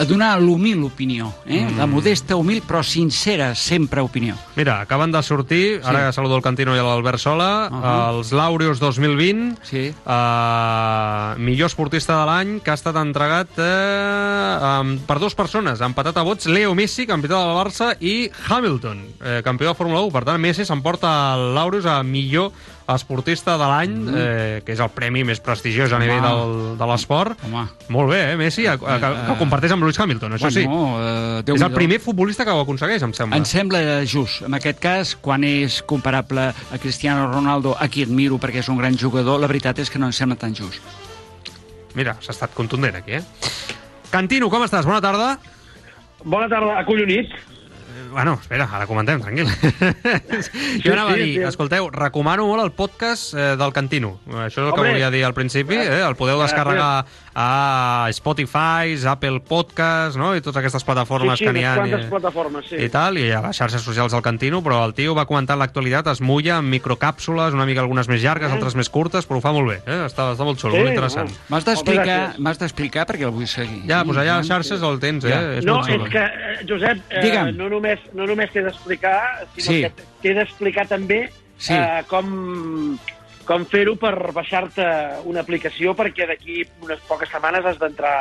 Speaker 20: a donar l'humil opinió, eh?
Speaker 2: Mm.
Speaker 20: la modesta, humil, però sincera, sempre opinió.
Speaker 2: Mira, acaben de sortir, ara saludo el Cantino i l'Albert Sola,
Speaker 20: Ahà.
Speaker 2: els Laureus 2020,
Speaker 20: sí.
Speaker 2: uh, millor esportista de l'any, que ha estat entregat eh, um, per dues persones, empatat a vots, Leo Messi, campió del Barça, i Hamilton, eh, campió de Fórmula 1. Per tant, Messi s'emporta el Laureus a millor esportista de l'any,
Speaker 20: Mm.
Speaker 2: eh, que és el premi més prestigiós a nivell del, de l'esport. Molt bé, eh, Messi, eh, que, que ho comparteix amb Lewis Hamilton, això sí.
Speaker 20: Bueno, eh,
Speaker 2: és el primer futbolista que ho aconsegueix, em sembla.
Speaker 20: Em sembla just. En aquest cas, quan és comparable a Cristiano Ronaldo, a qui admiro perquè és un gran jugador, la veritat és que no em sembla tan just.
Speaker 2: Mira, s'ha estat contundent aquí, eh? Cantino, com estàs? Bona tarda.
Speaker 16: Bona tarda, acollonit.
Speaker 2: Bueno, espera, ara comentem, tranquil.
Speaker 16: Sí,
Speaker 2: jo anava
Speaker 16: sí,
Speaker 2: a dir,
Speaker 16: sí.
Speaker 2: escolteu, recomano molt el podcast eh, del Cantino. Això és el que
Speaker 16: Home.
Speaker 2: volia dir al principi. Eh? El podeu descarregar a Spotify, Apple Podcast, no? i totes aquestes plataformes
Speaker 16: sí, sí,
Speaker 2: que n'hi ha.
Speaker 16: unes quantes plataformes, sí.
Speaker 2: I tal, i a les xarxes socials del Cantino, però el tio va comentar l'actualitat, es mulla amb microcàpsules, una mica algunes més llargues, altres més curtes, però ho fa molt bé, eh? està, està molt xulo,
Speaker 20: Sí,
Speaker 2: molt interessant.
Speaker 20: M'has d'explicar m'has d'explicar perquè el vull seguir.
Speaker 2: Ja, doncs allà a les xarxes el tens, eh?
Speaker 20: Ja.
Speaker 2: És
Speaker 16: No,
Speaker 2: molt xulo.
Speaker 16: és que, eh, Josep, eh,
Speaker 20: Digue'm.
Speaker 16: no només, no només t'he d'explicar, sinó
Speaker 20: Sí.
Speaker 16: que t'he d'explicar també
Speaker 20: Sí.
Speaker 16: eh, com,
Speaker 21: com fer-ho per baixar-te una aplicació perquè d'aquí unes poques setmanes has d'entrar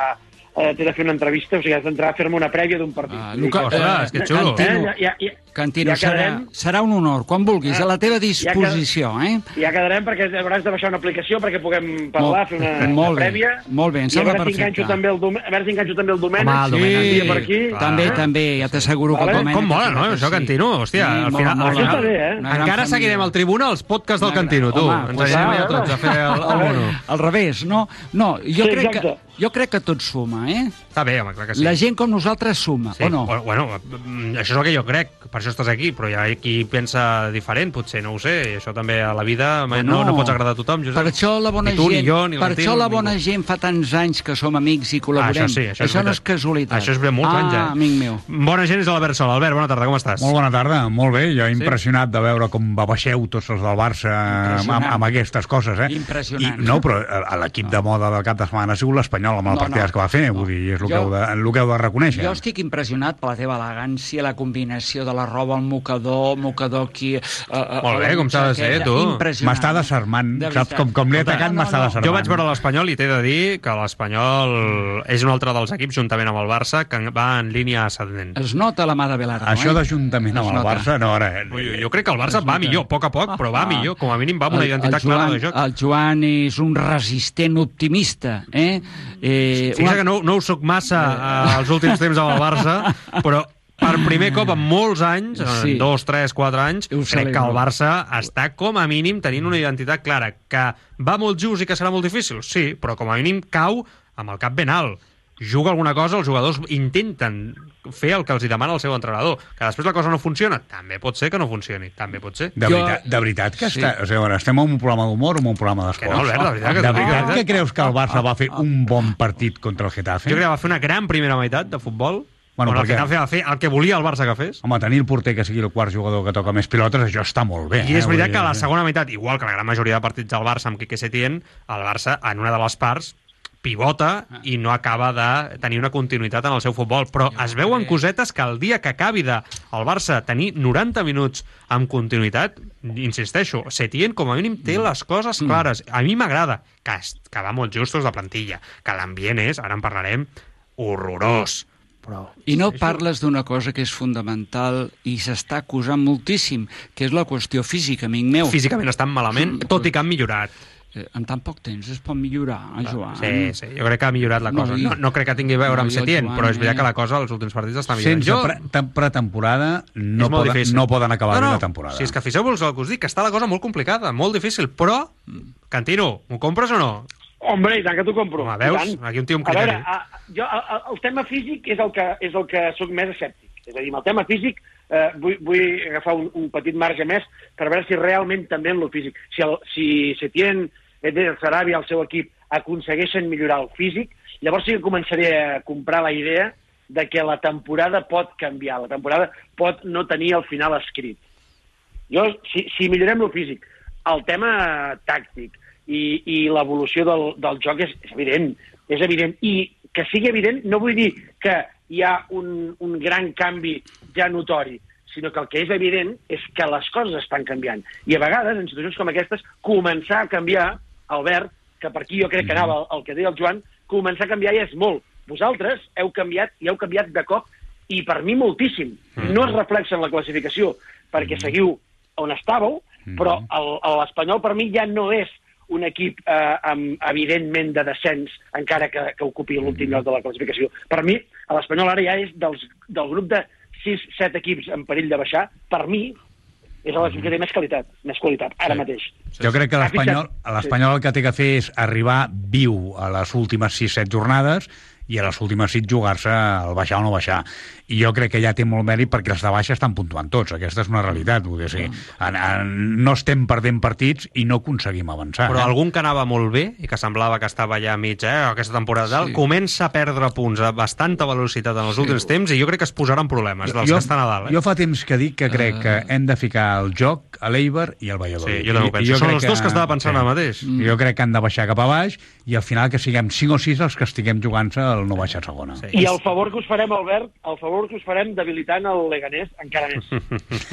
Speaker 21: eh, t'he de fer una entrevista, o sigui, has d'entrar a fer-me una prèvia d'un partit.
Speaker 20: Ah, Luca,
Speaker 21: que-
Speaker 20: ostres, que xulo. Cantino.
Speaker 21: Eh, ja, ja,
Speaker 20: Cantino,
Speaker 21: ja
Speaker 20: serà,
Speaker 21: quedarem,
Speaker 20: serà un honor, quan vulguis,
Speaker 21: Ah,
Speaker 20: a la teva
Speaker 21: ja
Speaker 20: disposició, eh?
Speaker 21: ja quedarem perquè hauràs de baixar una aplicació perquè puguem parlar,
Speaker 20: Molt-
Speaker 21: fer una,
Speaker 20: molt
Speaker 21: una
Speaker 20: bé,
Speaker 21: prèvia.
Speaker 20: molt bé, em
Speaker 21: I a
Speaker 20: sembla
Speaker 21: veure si
Speaker 20: perfecte.
Speaker 21: enganxo també el Dom- a veure si enganxo també el Domènec.
Speaker 2: Home, el Domènec,
Speaker 21: sí,
Speaker 2: sí.
Speaker 21: per aquí.
Speaker 20: També,
Speaker 21: Ah.
Speaker 20: també, ja t'asseguro que
Speaker 21: Vale.
Speaker 20: el Domènec...
Speaker 2: Com mola, no?
Speaker 20: que
Speaker 2: Això. Cantino, hòstia,
Speaker 20: Sí,
Speaker 2: al
Speaker 20: mola,
Speaker 2: final,
Speaker 20: mola.
Speaker 21: està bé, eh?
Speaker 2: Encara seguirem al Tribuna els podcasts del Cantino, tu. Ens anirem allà tots a fer el, el mono.
Speaker 20: Al revés, no? No, jo, crec que. Jo crec que tot suma, eh?
Speaker 2: Està bé, home, clar que sí.
Speaker 20: La gent com nosaltres suma,
Speaker 2: Sí,
Speaker 20: o no?
Speaker 2: Bueno, bueno, mm, això és el que jo crec, per això estàs aquí, però hi ha qui pensa diferent, potser, no ho sé, i això també a la vida no, no pots agradar a tothom, Josep.
Speaker 20: Per això la bona
Speaker 2: ni tu,
Speaker 20: gent,
Speaker 2: ni jo, ni
Speaker 20: per això la
Speaker 2: ningú.
Speaker 20: bona gent fa tants anys que som amics i col·laborem.
Speaker 2: Ah, això sí, això és
Speaker 20: això no és casualitat.
Speaker 2: Això és de molts
Speaker 20: ah,
Speaker 2: anys, eh?
Speaker 20: amic meu.
Speaker 2: Bona gent és l'Albert Sol. Albert, bona tarda, com estàs?
Speaker 22: Molt bona tarda, molt bé. Jo impressionat de veure com baixeu tots els del Barça amb, amb aquestes coses, eh?
Speaker 20: Impressionant.
Speaker 22: I, no, però a- a l'equip de moda del cap de setmana ha sigut l'Espanyol amb el
Speaker 20: No,
Speaker 22: partidàs
Speaker 20: no.
Speaker 22: que va fer, vull dir, és el, que
Speaker 20: Jo-
Speaker 22: heu de, el que heu de reconèixer.
Speaker 20: Jo estic impressionat per la teva elegància, la combinació de la roba, el mocador, mocador aquí... Eh, eh,
Speaker 2: Molt bé,
Speaker 20: la
Speaker 2: com s'ha de ser, tu.
Speaker 22: M'està desarmant,
Speaker 20: De
Speaker 22: saps? Com, com l'he atacat,
Speaker 20: no,
Speaker 22: m'està
Speaker 20: no.
Speaker 22: desarmant.
Speaker 2: Jo vaig veure l'Espanyol i t'he de dir que l'Espanyol és un altre dels equips, juntament amb el Barça, que va en línia ascendent.
Speaker 20: Es nota la mà de Belardo,
Speaker 22: Això
Speaker 20: eh?
Speaker 22: d'ajuntament amb el. Barça, no, ara...
Speaker 2: Jo, jo crec que el Barça va millor, a poc a poc, però va
Speaker 20: Ah.
Speaker 2: millor. Com a mínim va amb una
Speaker 20: El-
Speaker 2: identitat
Speaker 20: el Joan,
Speaker 2: clara de joc.
Speaker 20: El Joan és un resistent optimista, eh? Eh
Speaker 2: Fixa't que no, no ho soc massa eh, els últims temps amb el Barça, però per primer cop en molts anys,
Speaker 20: Sí.
Speaker 2: en dos, tres, quatre anys,
Speaker 20: Ho
Speaker 2: crec que el Barça està com a mínim tenint una identitat clara. Que va molt just i que serà molt difícil? Sí, però com a mínim cau amb el cap ben alt. Juga alguna cosa, els jugadors intenten fer el que els hi demana el seu entrenador. Que després la cosa no funciona? També pot ser que no funcioni, també pot ser.
Speaker 22: De veritat, de veritat que
Speaker 2: Sí.
Speaker 22: està... O sigui, estem en un programa d'humor o en un programa d'esports?
Speaker 2: Que no, Albert, de veritat que
Speaker 22: de veritat
Speaker 2: veritat.
Speaker 22: que creus que el Barça va fer un bon partit contra el Getafe?
Speaker 2: Jo crec que va fer una gran primera meitat de futbol,
Speaker 22: Bueno,
Speaker 2: al
Speaker 22: perquè-
Speaker 2: final va fer el que volia el Barça que fes,
Speaker 22: Home, tenir el porter que sigui el quart jugador que toca més pilotes, això està molt bé.
Speaker 2: I és
Speaker 22: eh?
Speaker 2: veritat
Speaker 22: Vull
Speaker 2: que a la segona meitat, igual que la gran majoria de partits del Barça amb Quique Setién, el Barça, en una de les parts, pivota i no acaba de tenir una continuïtat en el seu futbol. Però es veuen cosetes que el dia que acabi de el Barça tenir 90 minuts amb continuïtat, insisteixo, Setién com a mínim té les coses clares. A mi m'agrada que, que va molt justos de plantilla, que l'ambient és, ara en parlarem, horrorós. Però
Speaker 20: I no parles d'una cosa que és fundamental i s'està acusant moltíssim, que és la qüestió física, amic meu.
Speaker 2: físicament estan malament, tot i que han millorat.
Speaker 20: Eh, en tan poc temps es pot millorar, eh, Joan?
Speaker 2: Sí, sí, jo crec que ha millorat la
Speaker 20: No,
Speaker 2: cosa.
Speaker 20: i-
Speaker 2: No, no crec que tingui a veure
Speaker 20: no,
Speaker 2: amb Setién,
Speaker 20: Joan,
Speaker 2: però és veritat
Speaker 20: eh?
Speaker 2: que la cosa als últims partits està millorant.
Speaker 22: Sense
Speaker 2: Jo-
Speaker 22: pre tem- pretemporada no, poden,
Speaker 2: difícil.
Speaker 22: no poden acabar
Speaker 2: no, no,
Speaker 22: la temporada.
Speaker 2: Si és que fixeu-vos el que us dic, que està la cosa molt complicada, molt difícil, però, Cantino, m'ho compres o no?
Speaker 21: Hombre, i tant que t'ho compro.
Speaker 2: Home, veus? Aquí un tio amb
Speaker 21: A veure,
Speaker 2: criteri.
Speaker 21: a, jo, a, a, el tema físic és el que, és el que sóc més escèptic. És a dir, amb el tema físic eh, vull, vull agafar un, un petit marge més per veure si realment també en lo físic. Si, el, si Setién, Eder Sarabia i el seu equip aconsegueixen millorar el físic, llavors sí que començaré a comprar la idea de que la temporada pot canviar, la temporada pot no tenir el final escrit. Jo, si, si millorem el físic, el tema tàctic i, i l'evolució del, del joc és, és evident, és evident. I que sigui evident no vull dir que hi ha un, un gran canvi ja notori, sinó que el que és evident és que les coses estan canviant. I a vegades, en situacions com aquestes, començar a canviar, Albert, que per aquí jo crec que anava el, el que deia el Joan, començar a canviar ja és molt. Vosaltres heu canviat i heu canviat de cop, i per mi moltíssim. No es reflexa en la classificació, perquè seguiu on estàveu, però l'Espanyol per mi ja no és un equip eh, amb, evidentment de descens, encara que, que ocupi l'últim lloc de la classificació. Per mi, l'Espanyol ara ja és dels, del grup de 6-7 equips en perill de baixar. Per mi, és l'equip que té més qualitat, més qualitat, ara mateix.
Speaker 22: Jo crec que l'Espanyol l'Espanyol el que té que fer és arribar viu a les últimes 6-7 jornades i a les últimes 6 jugar-se el baixar o no baixar. I jo crec que ja té molt mèrit perquè els de baixa estan puntuant tots. Aquesta és una realitat. Vull dir, sí. en, en, no estem perdent partits i no aconseguim avançar.
Speaker 2: Però
Speaker 22: eh?
Speaker 2: algun que anava molt bé i que semblava que estava ja mig, eh, aquesta temporada tal, comença a perdre punts a bastanta velocitat en els últims temps i jo crec que es posarà en problemes dels que estan a dalt. Eh?
Speaker 22: jo fa temps que dic que crec que hem de ficar el joc a l'Eiber i al Valladolid.
Speaker 2: Sí, jo també ho penso.
Speaker 22: i jo
Speaker 2: Són els dos que estava pensant ara mateix.
Speaker 22: Jo crec que han de baixar cap a baix i al final que siguem 5 o 6 els que estiguem jugant-se el no baixar a segona.
Speaker 21: I el favor que us farem, Albert, el favor que us farem debilitant el Leganés encara més.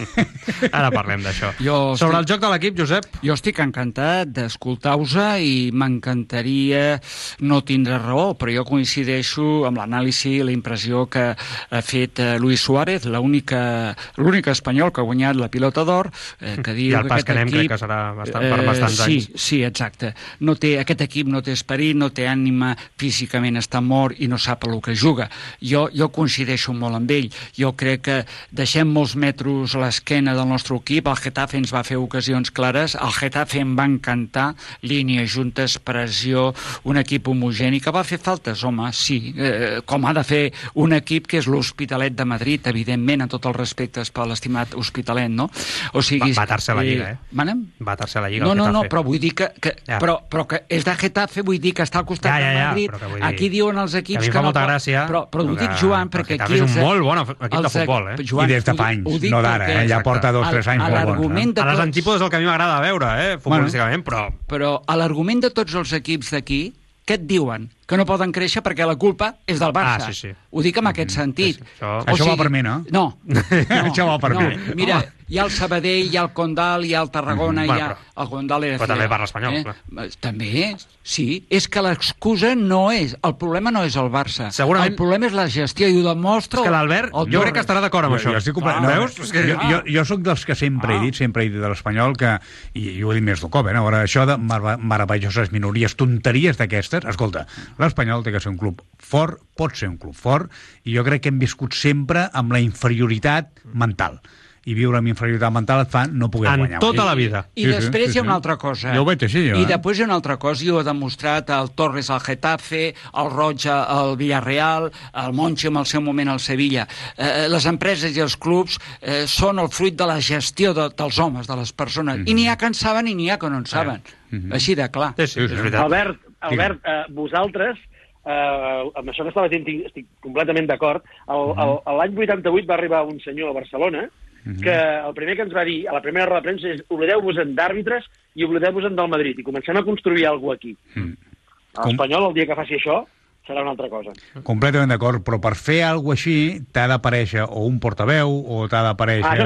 Speaker 2: Ara parlem d'això.
Speaker 20: Jo
Speaker 2: Sobre
Speaker 20: estic-
Speaker 2: el joc de l'equip, Josep?
Speaker 20: Jo estic encantat d'escoltar-vos i m'encantaria no tindre raó, però jo coincideixo amb l'anàlisi i la impressió que ha fet eh, Luis Suárez, l'únic espanyol que ha guanyat la pilota d'or, eh, que diu
Speaker 2: I el
Speaker 20: que
Speaker 2: pas
Speaker 20: aquest
Speaker 2: que anem crec
Speaker 20: equip...
Speaker 2: que serà bastant, per bastants
Speaker 20: sí,
Speaker 2: anys.
Speaker 20: Sí, exacte. No té, aquest equip no té esperit, no té ànima, físicament està mort i no sap el que juga. Jo, jo coincideixo molt amb ell. Jo crec que deixem molts metres a l'esquena del nostre equip. El Getafe ens va fer ocasions clares. El Getafe em va encantar. Línies juntes, pressió, un equip homogeni que va fer faltes, home, sí. Eh, com ha de fer un equip que és l'Hospitalet de Madrid, evidentment, amb tots els respectes per l'estimat Hospitalet, no? O sigui,
Speaker 2: Va, va a la Lliga, eh?
Speaker 20: Manem?
Speaker 2: Va a la Lliga,
Speaker 20: No, no, no, però vull dir que, que
Speaker 2: Ja.
Speaker 20: però, però que és de Getafe, vull dir que està al costat
Speaker 2: Ja, ja,
Speaker 20: de
Speaker 2: ja,
Speaker 20: Madrid.
Speaker 2: vull dir-
Speaker 20: Aquí diuen els
Speaker 2: que a
Speaker 20: equips
Speaker 2: mi em fa molta gràcia,
Speaker 20: Però, però ho dic, Joan,
Speaker 2: el
Speaker 20: perquè
Speaker 2: Getafe
Speaker 20: aquí...
Speaker 2: és un
Speaker 20: els-
Speaker 2: molt bon equip de futbol, eh?
Speaker 20: Joan,
Speaker 22: I des de fa anys, no d'ara, eh? Ja porta dos, tres anys molt bons, eh?
Speaker 2: A les antípodes del que a mi m'agrada veure, eh? Futbolísticament, però...
Speaker 20: Però a l'argument de tots els equips d'aquí, què et diuen? Que no poden créixer perquè la culpa és del Barça.
Speaker 2: Ah, sí, sí.
Speaker 20: Ho dic en aquest sentit.
Speaker 22: Això- Això va per mi, no?
Speaker 20: No. no
Speaker 22: Això va per
Speaker 20: no.
Speaker 22: mi.
Speaker 20: Mira. Hi ha el Sabadell, hi ha el Condal, hi ha el Tarragona,
Speaker 2: Mhm.
Speaker 20: hi ha... El Condal era
Speaker 2: però també
Speaker 20: fidel,
Speaker 2: parla espanyol, clar.
Speaker 20: Eh? També, sí. És que l'excusa no és... El problema no és el Barça.
Speaker 2: Segurament-
Speaker 20: El problema és la gestió i ho demostra...
Speaker 2: És que l'Albert,
Speaker 20: el
Speaker 2: jo crec que estarà d'acord amb
Speaker 22: jo,
Speaker 2: això.
Speaker 22: Jo, estic complet...
Speaker 2: Ah,
Speaker 22: no,
Speaker 2: veus? És que...
Speaker 22: jo, jo, jo sóc dels que sempre
Speaker 2: Ah.
Speaker 22: he dit, sempre he dit de l'Espanyol, que, i, i ho he dit més d'un cop, eh, no? Ara, això de mar meravelloses minories, tonteries d'aquestes, escolta, l'Espanyol té que ser un club fort, pot ser un club fort, i jo crec que hem viscut sempre amb la inferioritat mental. I viure amb inferioritat mental et fa no poder
Speaker 2: En
Speaker 22: guanyar.
Speaker 2: tota
Speaker 22: mai.
Speaker 2: la vida.
Speaker 20: I després hi ha una altra cosa.
Speaker 22: Jo ho veig així, jo.
Speaker 20: I
Speaker 22: eh?
Speaker 20: després hi ha una altra cosa, i ho ha demostrat el Torres al Getafe, el Roja al Villarreal, el Monchi en el seu moment al Sevilla. Eh, les empreses i els clubs eh, són el fruit de la gestió de, dels homes, de les persones. I n'hi ha que en saben i n'hi ha que no en saben. Així de clar.
Speaker 2: Sí, sí, és veritat.
Speaker 21: Albert, Albert eh, vosaltres, eh, amb això que estava dient estic, estic completament d'acord, el- l'any 88 va arribar un senyor a Barcelona que el primer que ens va dir, a la primera roda de premsa, és oblideu-vos-en d'àrbitres i oblideu-vos-en del Madrid, i comencem a construir alguna cosa aquí. L'Espanyol, el dia que faci això, serà una altra cosa.
Speaker 22: Completament d'acord, però per fer alguna així t'ha d'aparèixer o un portaveu o t'ha d'aparèixer
Speaker 21: Ah,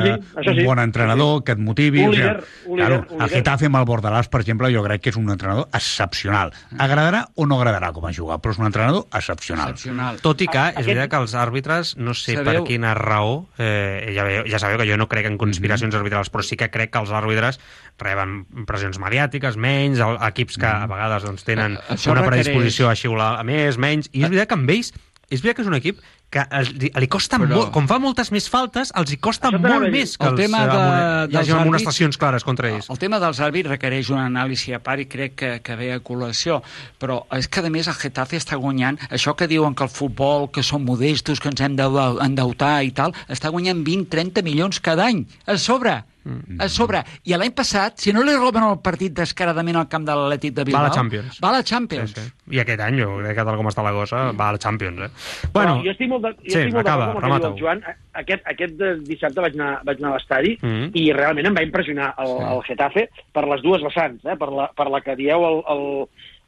Speaker 21: sí,
Speaker 22: un
Speaker 21: sí.
Speaker 22: bon entrenador que et motivi.
Speaker 21: Un
Speaker 22: o sigui,
Speaker 21: líder, un líder,
Speaker 22: claro,
Speaker 21: un
Speaker 22: el
Speaker 21: líder.
Speaker 22: Getafe amb el Bordalàs, per exemple, jo crec que és un entrenador excepcional. Agradarà o no agradarà com a jugar, però és un entrenador excepcional.
Speaker 20: Excepcional.
Speaker 2: Tot i que és
Speaker 21: Aquest-
Speaker 2: veritat que els àrbitres, no sé
Speaker 20: Sabeu-
Speaker 2: per quina raó, eh, ja, veieu, ja sabeu que jo no crec en conspiracions arbitrals, però sí que crec que els àrbitres reben pressions mediàtiques, menys, el- equips que a vegades doncs, tenen
Speaker 20: això
Speaker 2: una
Speaker 20: requereix-
Speaker 2: predisposició a xiular a més, menys, i és veritat que amb ells és veritat que és un equip que els- li, li costa
Speaker 20: Però-
Speaker 2: molt, com fa moltes més faltes, els hi costa
Speaker 21: Això
Speaker 2: molt
Speaker 21: a
Speaker 2: més que
Speaker 20: El
Speaker 2: els,
Speaker 20: tema
Speaker 2: eh,
Speaker 20: de-
Speaker 2: hi hagi
Speaker 20: àrbits-
Speaker 2: amonestacions clares contra ells.
Speaker 20: El tema dels àrbits requereix una anàlisi a part i crec que, que ve a col·lació, però és que a més el Getafe està guanyant, això que diuen que el futbol, que són modestos, que ens hem d'endeutar i tal, està guanyant 20-30 milions cada any, a sobre,
Speaker 2: Mm.
Speaker 20: a sobre. I l'any passat, si no li roben el partit descaradament al camp de l'Atlètic de Bilbao...
Speaker 2: Va a la Champions.
Speaker 20: Va a la Champions.
Speaker 2: Sí, sí. I aquest any, jo crec que tal com està la cosa, va a la Champions, eh?
Speaker 21: Bueno, Però jo estic molt de- jo
Speaker 2: sí,
Speaker 21: estic molt
Speaker 2: acaba,
Speaker 21: d'acord amb el que diu
Speaker 2: remata-ho.
Speaker 21: el Joan. Aquest, aquest de- dissabte vaig anar, vaig anar a l'estadi
Speaker 2: Mhm.
Speaker 21: i realment em va impressionar el, el Getafe per les dues vessants, eh? per, la, per la que dieu el, el,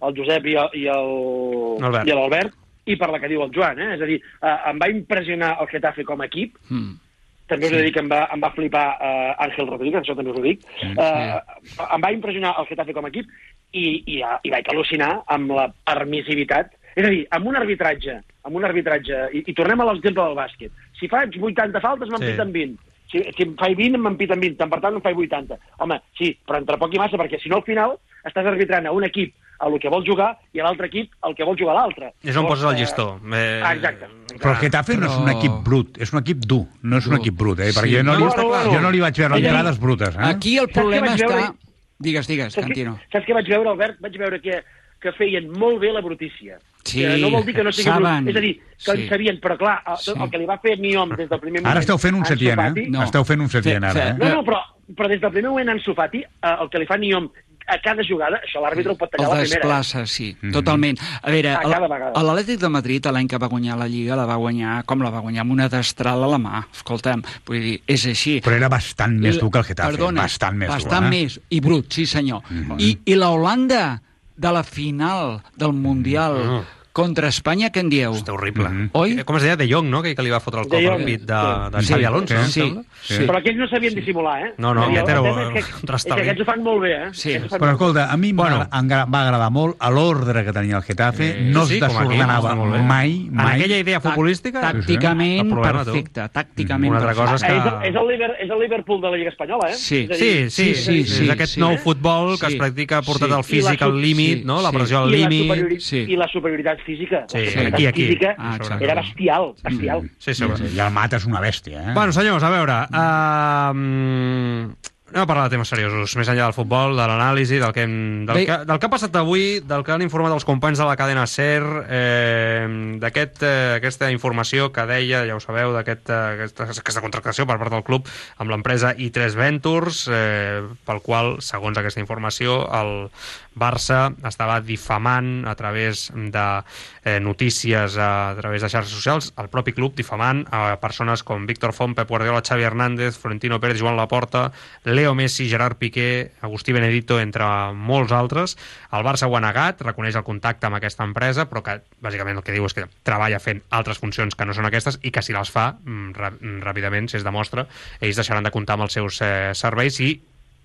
Speaker 21: el Josep i el- i el-
Speaker 2: Albert.
Speaker 21: i l'Albert i per la que diu el Joan. Eh? És a dir, eh, em va impressionar el Getafe com a equip,
Speaker 20: Mm.
Speaker 21: També us he de dir que em va, em va flipar uh, Àngel Rodríguez, això també us ho dic. Uh, em va impressionar el Getafe com a equip i, i, i vaig al·lucinar amb la permissivitat. És a dir, amb un arbitratge, amb un arbitratge, i, i tornem a l'exemple del bàsquet. Si faig 80 faltes, m'empiten
Speaker 2: Sí.
Speaker 21: 20. Si, si em faig 20, m'empiten 20. Tant per tant, em faig 80. Home, sí, però entre poc i massa, perquè si no al final estàs arbitrant a un equip el que vol jugar i a l'altre equip el que vol jugar l'altre.
Speaker 2: És on poses el
Speaker 21: eh,
Speaker 2: llistó. Eh,
Speaker 21: Ah, exacte.
Speaker 22: Però el Getafe no és un
Speaker 20: Però-
Speaker 22: equip brut, és un equip dur, no és un equip brut, eh?
Speaker 20: Sí.
Speaker 22: perquè jo no,
Speaker 21: No,
Speaker 22: li,
Speaker 21: no, no, no.
Speaker 22: jo no li vaig veure entrades brutes. Eh?
Speaker 20: Aquí el problema està...
Speaker 21: veure?
Speaker 20: Digues, digues,
Speaker 21: Saps
Speaker 20: Cantino.
Speaker 21: saps què vaig veure, Albert? Vaig veure que, que feien molt bé la brutícia.
Speaker 20: Sí,
Speaker 21: que no vol dir que no sigui
Speaker 20: saben.
Speaker 21: brut. És a dir, que
Speaker 20: Sí.
Speaker 21: en sabien, però clar, el,
Speaker 20: Sí.
Speaker 21: el que li va fer Niom des del primer moment...
Speaker 22: Ara esteu fent un setien, eh?
Speaker 20: No.
Speaker 22: Esteu fent un setien, ara, eh?
Speaker 21: No, no, però, però des del primer moment a Ansu Fati, eh, el que li fa Niom a cada jugada, això l'àrbitre ho pot tallar a
Speaker 20: El
Speaker 21: la primera. eh?
Speaker 20: desplaça, sí, totalment. A veure,
Speaker 21: A
Speaker 20: el- l'Atlètic de Madrid, l'any que va guanyar la Lliga, la va guanyar, com la va guanyar? Amb una destral a la mà. Escolta'm, vull dir, és així.
Speaker 22: Però era bastant més dur que el Getafe,
Speaker 20: Perdona,
Speaker 22: bastant més
Speaker 20: bastant
Speaker 22: dur. Eh?
Speaker 20: més, i brut, sí senyor. I, i la Holanda de la final del Mundial, Contra Espanya, què en dieu?
Speaker 2: Hosti, horrible.
Speaker 22: Mhm.
Speaker 20: Oi?
Speaker 2: Com es deia? De Jong, no? Que, que li va fotre el
Speaker 21: De
Speaker 2: cop al
Speaker 21: Jong,
Speaker 2: pit de,
Speaker 21: sí.
Speaker 2: de
Speaker 22: Sí,
Speaker 2: Xavi Alonso,
Speaker 22: sí,
Speaker 20: sí.
Speaker 22: Sí.
Speaker 21: Però aquells no sabien dissimular, eh?
Speaker 2: No, no, aquest era
Speaker 21: és que, aquests ho fan molt bé, eh?
Speaker 20: Sí.
Speaker 22: Però escolta, a mi
Speaker 2: Bueno.
Speaker 22: bueno. va agradar molt a l'ordre que tenia el Getafe,
Speaker 2: Eh,
Speaker 22: no es
Speaker 2: sí,
Speaker 22: desordenava
Speaker 2: està bé.
Speaker 22: mai,
Speaker 2: En
Speaker 22: mai.
Speaker 2: aquella idea futbolística...
Speaker 20: Tàcticament, perfecte. Tàcticament,
Speaker 2: Una altra cosa és
Speaker 21: Ah,
Speaker 2: que...
Speaker 21: és, el, és, el Liver, és el Liverpool de la Lliga Espanyola, eh?
Speaker 20: Sí.
Speaker 21: És a dir,
Speaker 2: Sí, sí,
Speaker 20: Sí, sí,
Speaker 2: sí,
Speaker 20: sí,
Speaker 2: és aquest
Speaker 20: sí.
Speaker 2: nou futbol que
Speaker 20: Sí.
Speaker 2: es practica portat
Speaker 20: Sí.
Speaker 2: al físic al límit,
Speaker 20: sí,
Speaker 2: no? La
Speaker 20: sí.
Speaker 2: pressió al límit...
Speaker 20: Sí.
Speaker 21: I la superioritat física.
Speaker 2: Sí,
Speaker 21: la
Speaker 2: sí,
Speaker 21: superioritat
Speaker 2: aquí, aquí.
Speaker 21: Física
Speaker 20: Ah, exacte.
Speaker 21: era bestial, bestial.
Speaker 2: Sí, sí,
Speaker 22: Sí, I el Mata és una bèstia, eh?
Speaker 2: Bueno, senyors, a veure... Uh, anem a parlar de temes seriosos, més enllà del futbol, de l'anàlisi, del, que hem, del,
Speaker 20: Bé.
Speaker 2: que, del que ha passat avui, del que han informat els companys de la cadena SER, eh, d'aquesta eh, aquesta informació que deia, ja ho sabeu, d'aquest, eh, aquesta, aquesta contractació per part del club amb l'empresa I3 Ventures, eh, pel qual, segons aquesta informació, el Barça estava difamant a través de eh, notícies a, a través de xarxes socials, el propi club difamant a persones com Víctor Font, Pep Guardiola, Xavi Hernández, Florentino Pérez, Joan Laporta, Leo Messi, Gerard Piqué, Agustí Benedito, entre molts altres. El Barça ho ha negat, reconeix el contacte amb aquesta empresa, però que bàsicament el que diu és que treballa fent altres funcions que no són aquestes i que si les fa, mm, mm, ràpidament, si es demostra, ells deixaran de comptar amb els seus eh, serveis i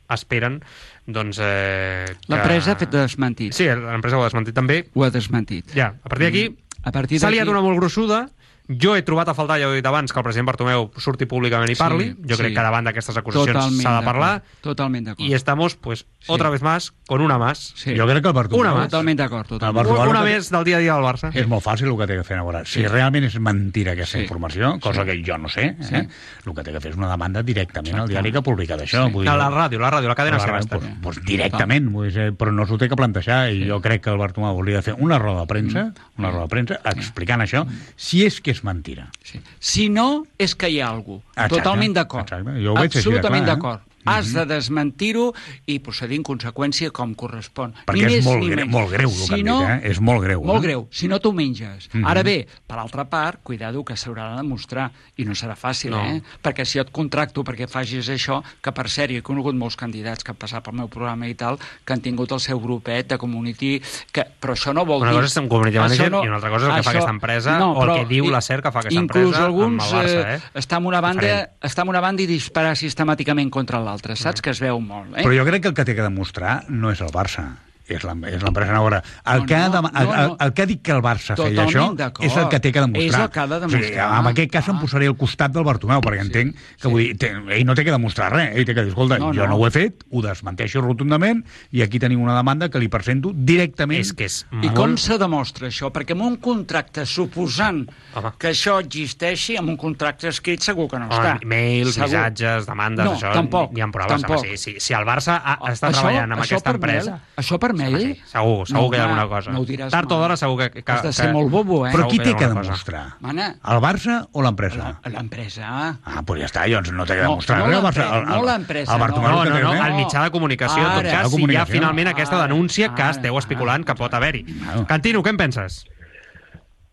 Speaker 2: esperen doncs, eh, que...
Speaker 20: L'empresa ha fet desmentit.
Speaker 2: Sí, l'empresa ho ha desmentit també.
Speaker 20: Ho ha desmentit.
Speaker 2: Ja, a partir d'aquí,
Speaker 20: A partir
Speaker 2: s'ha liat
Speaker 20: d'aquí-
Speaker 2: una molt grossuda. Jo he trobat a faltar, ja ho he dit abans, que el president Bartomeu surti públicament i
Speaker 20: Sí,
Speaker 2: parli. jo
Speaker 20: sí.
Speaker 2: crec que davant d'aquestes acusacions s'ha de parlar.
Speaker 20: Totalment d'acord.
Speaker 2: Y estamos, pues, otra vez más, con una más.
Speaker 20: Sí.
Speaker 22: Jo crec que el Bartomeu...
Speaker 2: Una más.
Speaker 20: Totalment d'acord. Totalment.
Speaker 22: Bartomeu
Speaker 2: Una
Speaker 22: que-
Speaker 2: més del dia a dia del Barça.
Speaker 22: És molt fàcil el que té que fer ara. Si
Speaker 20: Sí.
Speaker 22: realment és mentira aquesta
Speaker 20: Sí.
Speaker 22: informació, cosa
Speaker 20: Sí.
Speaker 22: que jo no sé, eh?
Speaker 20: Sí.
Speaker 22: el que té que fer és una demanda directament al diari que ha publicat això.
Speaker 20: Sí.
Speaker 22: Vull dir,
Speaker 2: A la ràdio, la ràdio, la cadena està.
Speaker 22: pues, pues directament, vull dir, però no s'ho té que plantejar i jo crec que el Bartomeu hauria de fer una roda de premsa, una roda de premsa explicant això, si és que és mentira.
Speaker 20: Sí. Si no, és que hi ha alguna cosa.
Speaker 22: Exacte,
Speaker 20: Totalment d'acord.
Speaker 22: Jo ho veig
Speaker 20: Absolutament
Speaker 22: clar, eh?
Speaker 20: Has de desmentir-ho i procedir en conseqüència com correspon.
Speaker 22: Perquè
Speaker 20: ni
Speaker 22: és
Speaker 20: més
Speaker 22: molt
Speaker 20: menys.
Speaker 22: molt greu el que
Speaker 20: si
Speaker 22: dit,
Speaker 20: no,
Speaker 22: eh? És molt greu,
Speaker 20: Molt
Speaker 22: eh?
Speaker 20: greu. Si no t'ho menges.
Speaker 22: Mhm.
Speaker 20: Ara bé, per altra part, cuidado que s'haurà de demostrar i no serà fàcil,
Speaker 2: No.
Speaker 20: eh? Perquè si jo et contracto perquè facis això, que per cert, he conegut molts candidats que han passat pel meu programa i tal, que han tingut el seu grupet de community, que, però això no vol
Speaker 2: Una
Speaker 20: dir...
Speaker 2: cosa és un community manager
Speaker 20: Això
Speaker 2: i una altra cosa és el que fa
Speaker 20: això-
Speaker 2: aquesta empresa o el que diu
Speaker 20: i-
Speaker 2: la SER que fa aquesta
Speaker 20: inclús
Speaker 2: empresa amb el
Speaker 20: alguns,
Speaker 2: Barça, eh?
Speaker 20: Està en una banda,
Speaker 2: Diferent.
Speaker 20: està en una banda i disparar sistemàticament contra l'altra, saps? Que es veu molt, eh?
Speaker 22: Però jo crec que el que té que demostrar no és el Barça, és l'em- és l'empresa Navarra. El,
Speaker 20: No,
Speaker 22: que ha
Speaker 20: no,
Speaker 22: de,
Speaker 20: no,
Speaker 22: el,
Speaker 20: no.
Speaker 22: el que ha dit que el Barça feia això és el que té que demostrar.
Speaker 20: És el que ha de
Speaker 22: O sigui,
Speaker 20: demostrar.
Speaker 22: en aquest cas em posaré al costat del Bartomeu, perquè entenc que vull dir, té, ell no té que demostrar res. Ell té que dir, escolta,
Speaker 20: No,
Speaker 22: jo
Speaker 20: no.
Speaker 22: no ho he fet, ho desmenteixo rotundament, i aquí tenim una demanda que li presento directament.
Speaker 2: És que és
Speaker 20: I
Speaker 2: molt...
Speaker 20: com se demostra això? Perquè amb un contracte, suposant
Speaker 2: Home.
Speaker 20: que això existeixi, amb un contracte escrit segur que no
Speaker 2: Home,
Speaker 20: està.
Speaker 2: mails,
Speaker 20: Segur.
Speaker 2: missatges, demandes,
Speaker 20: No,
Speaker 2: això
Speaker 20: tampoc,
Speaker 2: hi ha proves.
Speaker 20: tampoc.
Speaker 2: Home, si, si, si el Barça ha, està
Speaker 20: Això-
Speaker 2: treballant amb
Speaker 20: això
Speaker 2: aquesta empresa...
Speaker 20: Això per mail?
Speaker 2: Sí, segur, segur
Speaker 20: No,
Speaker 2: que hi ha alguna cosa.
Speaker 20: no ho diràs
Speaker 2: Tard o d'hora segur que, que...
Speaker 20: Has de ser
Speaker 2: que-
Speaker 20: molt bobo, eh?
Speaker 22: Però qui té que demostrar?
Speaker 20: Mana,
Speaker 22: El Barça o l'empresa?
Speaker 20: l'empresa...
Speaker 22: Ah, doncs ja està, doncs no té que
Speaker 20: No,
Speaker 22: demostrar
Speaker 20: no l'empresa, no l'empresa,
Speaker 22: el Bartomeu
Speaker 2: No, no, no,
Speaker 22: fer-
Speaker 2: el mitjà de comunicació, en tot cas, si hi ha finalment aquesta
Speaker 20: Ara.
Speaker 2: denúncia que esteu especulant que pot haver-hi. Cantino, què en penses?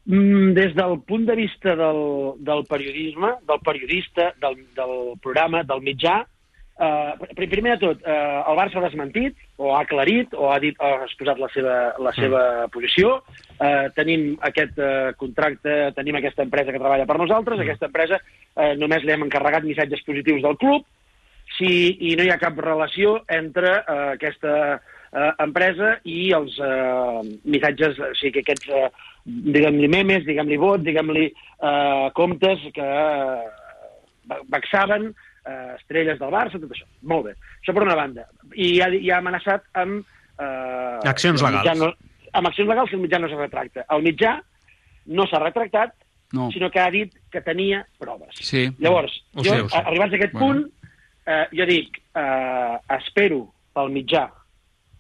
Speaker 21: Mm, des del punt de vista del, del periodisme, del periodista, del, del programa, del mitjà, pr- primer de tot, eh, el Barça ha desmentit, o ha aclarit, o ha, dit, o ha exposat la seva, la seva posició. Eh, tenim aquest eh, contracte, tenim aquesta empresa que treballa per nosaltres, aquesta empresa eh, només li hem encarregat missatges positius del club, si, i no hi ha cap relació entre eh, aquesta eh, empresa i els eh, missatges, o sigui, que aquests, eh, diguem-li memes, diguem-li vots, diguem-li eh, comptes que eh, vexaven eh, estrelles del Barça, tot això. Molt bé. Això per una banda. I ha, i ha amenaçat amb... Eh,
Speaker 2: Accions legals.
Speaker 21: No, amb accions legals que el mitjà no es retracta. El mitjà no s'ha retractat,
Speaker 20: No.
Speaker 21: sinó que ha dit que tenia proves.
Speaker 20: Sí.
Speaker 21: Llavors,
Speaker 2: Ho
Speaker 21: jo,
Speaker 2: sé, sé.
Speaker 21: arribats a aquest
Speaker 20: Bueno.
Speaker 21: punt, eh, jo dic, eh, espero pel mitjà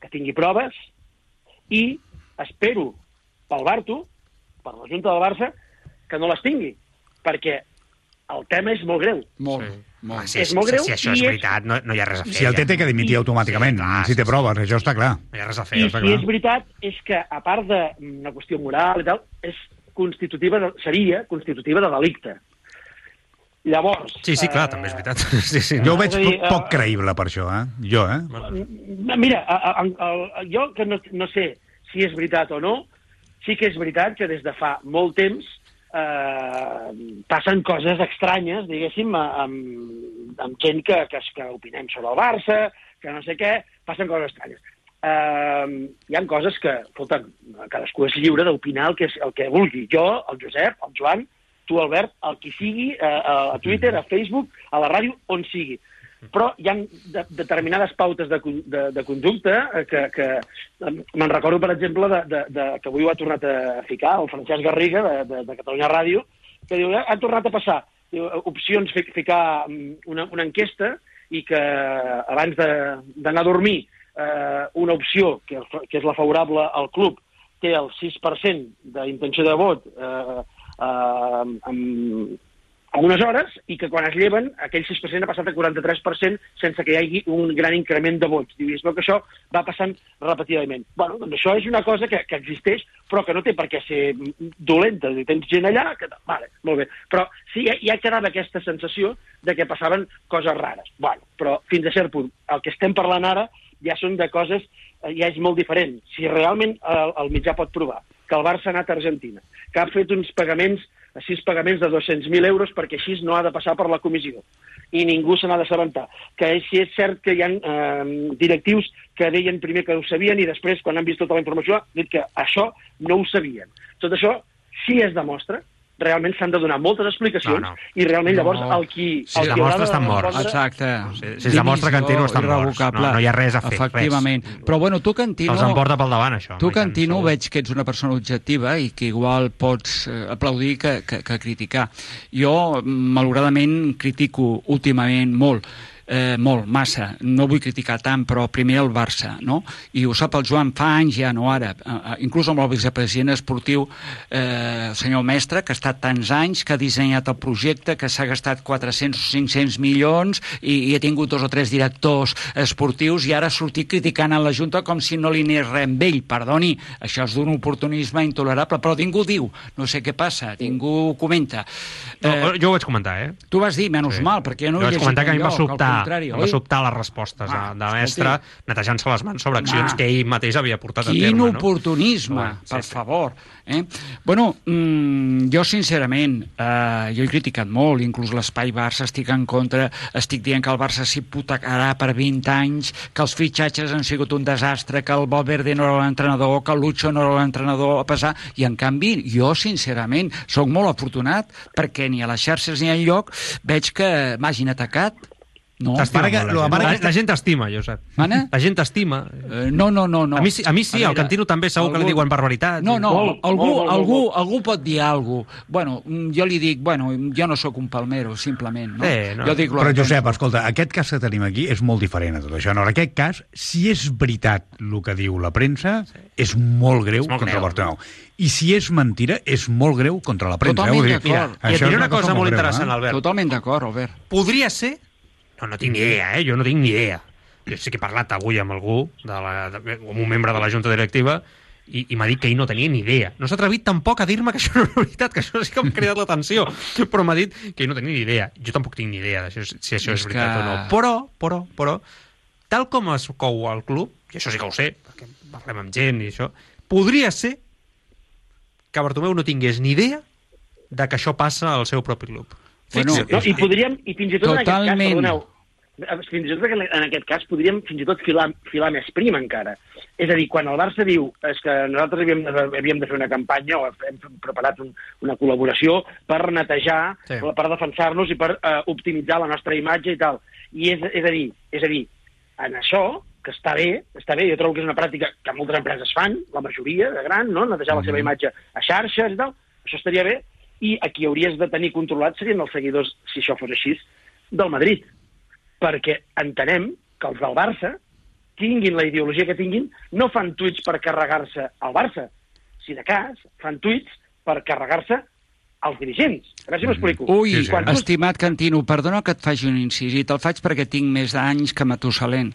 Speaker 21: que tingui proves i espero pel Barto, per la Junta del Barça, que no les tingui, perquè el tema és molt greu.
Speaker 20: Molt,
Speaker 2: Sí.
Speaker 20: Molt.
Speaker 2: Ah, si,
Speaker 21: És molt greu
Speaker 2: si això
Speaker 21: i
Speaker 2: és
Speaker 21: és-
Speaker 2: veritat, no, no hi ha res a fer.
Speaker 22: Si el té, té que dimitir
Speaker 21: I-
Speaker 22: automàticament,
Speaker 2: Sí, clar,
Speaker 22: si té
Speaker 2: sí,
Speaker 22: proves, això està clar.
Speaker 2: No hi ha res a fer.
Speaker 21: I
Speaker 22: està
Speaker 21: si
Speaker 22: clar.
Speaker 21: és veritat, és que, a part d'una qüestió moral i tal, és constitutiva, de, seria constitutiva de delicte. Llavors...
Speaker 2: Sí, sí, clar,
Speaker 21: eh,
Speaker 2: també és veritat. Sí, sí.
Speaker 22: Jo ho veig
Speaker 21: dir,
Speaker 22: poc, poc
Speaker 21: eh,
Speaker 22: creïble per això, eh? Jo, eh?
Speaker 21: Mira, a, a, a, a, jo que no, no sé si és veritat o no, sí que és veritat que des de fa molt temps eh, passen coses estranyes, diguéssim, amb, amb gent que, que, que opinem sobre el Barça, que no sé què, passen coses estranyes. Eh, hi han coses que, escolta, cadascú és lliure d'opinar el, que, és- el que vulgui. Jo, el Josep, el Joan, tu, Albert, el qui sigui, eh, a Twitter, a Facebook, a la ràdio, on sigui. Però hi ha de, determinades pautes de, de, de conducta eh, que, que me'n recordo, per exemple, de, de, de, que avui ho ha tornat a ficar el Francesc Garriga, de, de, de Catalunya Ràdio, que diu, "Eh, ha tornat a passar diu, opcions, fi- ficar mm, una, una enquesta i que abans d'anar a dormir eh, una opció, que, que és la favorable al club, té el 6% d'intenció de vot eh, eh, amb, a unes hores i que quan es lleven aquell 6% ha passat a 43% sense que hi hagi un gran increment de vots. I es veu que això va passant repetidament. Bueno, doncs això és una cosa que, que existeix però que no té per què ser dolenta. Si tens gent allà, que... vale, molt bé. Però sí, ja, ja quedava aquesta sensació de que passaven coses rares. Bueno, però fins a cert punt. El que estem parlant ara ja són de coses, eh, ja és molt diferent. Si realment el, el mitjà pot provar que el Barça ha anat a Argentina, que ha fet uns pagaments, sis pagaments de 200.000 euros perquè així no ha de passar per la comissió i ningú se n'ha d'assabentar. Que si és cert que hi ha eh, directius que deien primer que ho sabien i després, quan han vist tota la informació, han dit que això no ho sabien. Tot això, si es demostra, realment s'han de donar moltes explicacions
Speaker 2: No, no.
Speaker 21: i realment llavors
Speaker 2: No.
Speaker 21: el qui...
Speaker 2: Si
Speaker 21: el
Speaker 2: es
Speaker 21: qui
Speaker 2: demostra, estan morts.
Speaker 20: Exacte.
Speaker 2: Si- si es demostra que Cantino estan morts. No- no hi ha res a fer,
Speaker 20: Efectivament. Però bueno, tu, Cantino...
Speaker 2: Els emporta pel davant, això.
Speaker 20: Tu, Cantino,
Speaker 2: segur.
Speaker 20: veig que ets una persona objectiva i que igual pots eh, aplaudir que, que, que criticar. Jo, malauradament, critico últimament molt eh, molt, massa. No vull criticar tant, però primer el Barça, no? I ho sap el Joan fa anys ja, no ara. Eh, eh, inclús amb el vicepresident esportiu, eh, el senyor Mestre, que ha estat tants anys, que ha dissenyat el projecte, que s'ha gastat 400 o 500 milions i, i ha tingut dos o tres directors esportius i ara ha sortit criticant a la Junta com si no li anés res amb ell. Perdoni, això és d'un oportunisme intolerable, però ningú diu. No sé què passa, ningú comenta.
Speaker 2: No, jo ho vaig comentar, eh?
Speaker 20: Tu vas dir, menys sí. mal, perquè jo no
Speaker 2: jo vaig comentar que a mi em va sobtar,
Speaker 20: contrari,
Speaker 2: em va sobtar les respostes
Speaker 20: Ah,
Speaker 2: de, de mestre netejant-se les mans sobre accions
Speaker 20: Ah.
Speaker 2: que ell mateix havia portat a
Speaker 20: Quin
Speaker 2: terme. no?
Speaker 20: oportunisme,
Speaker 2: Bueno, sí,
Speaker 20: per
Speaker 2: sí.
Speaker 20: favor. Eh? Bueno, mm, jo sincerament, eh, jo he criticat molt, inclús l'espai Barça estic en contra, estic dient que el Barça s'hipotecarà per 20 anys, que els fitxatges han sigut un desastre, que el Valverde no era l'entrenador, que el Lucho no era l'entrenador a pesar, i en canvi jo sincerament sóc molt afortunat perquè ni a les xarxes ni enlloc veig que m'hagin atacat no.
Speaker 2: T'estima molt, la, gent. la, la gent t'estima, Josep.
Speaker 20: Mana?
Speaker 2: La gent t'estima.
Speaker 20: Eh, no, no, no, no.
Speaker 2: A mi, sí- a mi sí,
Speaker 20: A
Speaker 2: al
Speaker 20: veure,
Speaker 2: Cantino també segur que li
Speaker 20: algú-
Speaker 2: diuen barbaritats.
Speaker 20: No, no,
Speaker 2: Molt,
Speaker 20: algú,
Speaker 2: molt, molt,
Speaker 20: algú,
Speaker 2: molt.
Speaker 20: algú pot dir alguna cosa. Bueno, mm, jo li dic, bueno, jo no sóc un palmero, simplement, no?
Speaker 22: Eh,
Speaker 20: Jo dic
Speaker 22: Però,
Speaker 20: que.
Speaker 22: Josep, escolta, aquest cas que tenim aquí és molt diferent a tot això. No, en aquest cas, si és veritat el que diu la premsa, és molt greu
Speaker 2: molt
Speaker 22: contra
Speaker 2: greu.
Speaker 22: el Bartomeu. I si és mentira, és molt greu contra la premsa.
Speaker 20: Totalment
Speaker 22: eh? Vull dir,
Speaker 20: d'acord.
Speaker 2: I et diré
Speaker 22: és
Speaker 2: una cosa molt
Speaker 22: greu,
Speaker 2: interessant,
Speaker 22: eh?
Speaker 2: Albert.
Speaker 20: Totalment d'acord, Albert.
Speaker 2: Podria ser... No, no tinc ni idea, eh? Jo no tinc ni idea. Jo sí que he parlat avui amb algú, de la, de, amb un membre de la Junta Directiva, i, i m'ha dit que ell no tenia ni idea. No s'ha atrevit tampoc a dir-me que això no és veritat, que això sí que m'ha cridat l'atenció, però m'ha dit que ell no tenia ni idea. Jo tampoc tinc ni idea de si, si això és,
Speaker 20: És
Speaker 2: veritat
Speaker 20: que-
Speaker 2: o no. Però, però, però, tal com es cou al club, i això sí que ho sé, perquè parlem amb gent i això, podria ser que Bartomeu no tingués ni idea de que això passa al seu propi club.
Speaker 20: Bueno,
Speaker 21: no, I podríem, i fins i tot en aquest cas,
Speaker 20: Totalment.
Speaker 21: perdoneu, fins i tot en en aquest cas podríem fins i tot filar, filar més prim encara. És a dir, quan el Barça diu és que nosaltres havíem de, havíem de fer una campanya o hem preparat un, una col·laboració per netejar,
Speaker 2: Sí.
Speaker 21: per defensar-nos i per eh, optimitzar la nostra imatge i tal. I és, és, a dir, és a dir, en això, que està bé, està bé, jo trobo que és una pràctica que moltes empreses fan, la majoria de gran, no? netejar la seva imatge a xarxes i tal, això estaria bé, i a qui hauries de tenir controlat serien els seguidors, si això fos així, del Madrid. Perquè entenem que els del Barça, tinguin la ideologia que tinguin, no fan tuits per carregar-se al Barça. Si de cas, fan tuits per carregar-se als dirigents. A veure si m'explico.
Speaker 20: Ui,
Speaker 21: Quan tu-
Speaker 20: estimat Cantino, perdona que et faci un incís, i te'l faig perquè tinc més d'anys que Matusalén.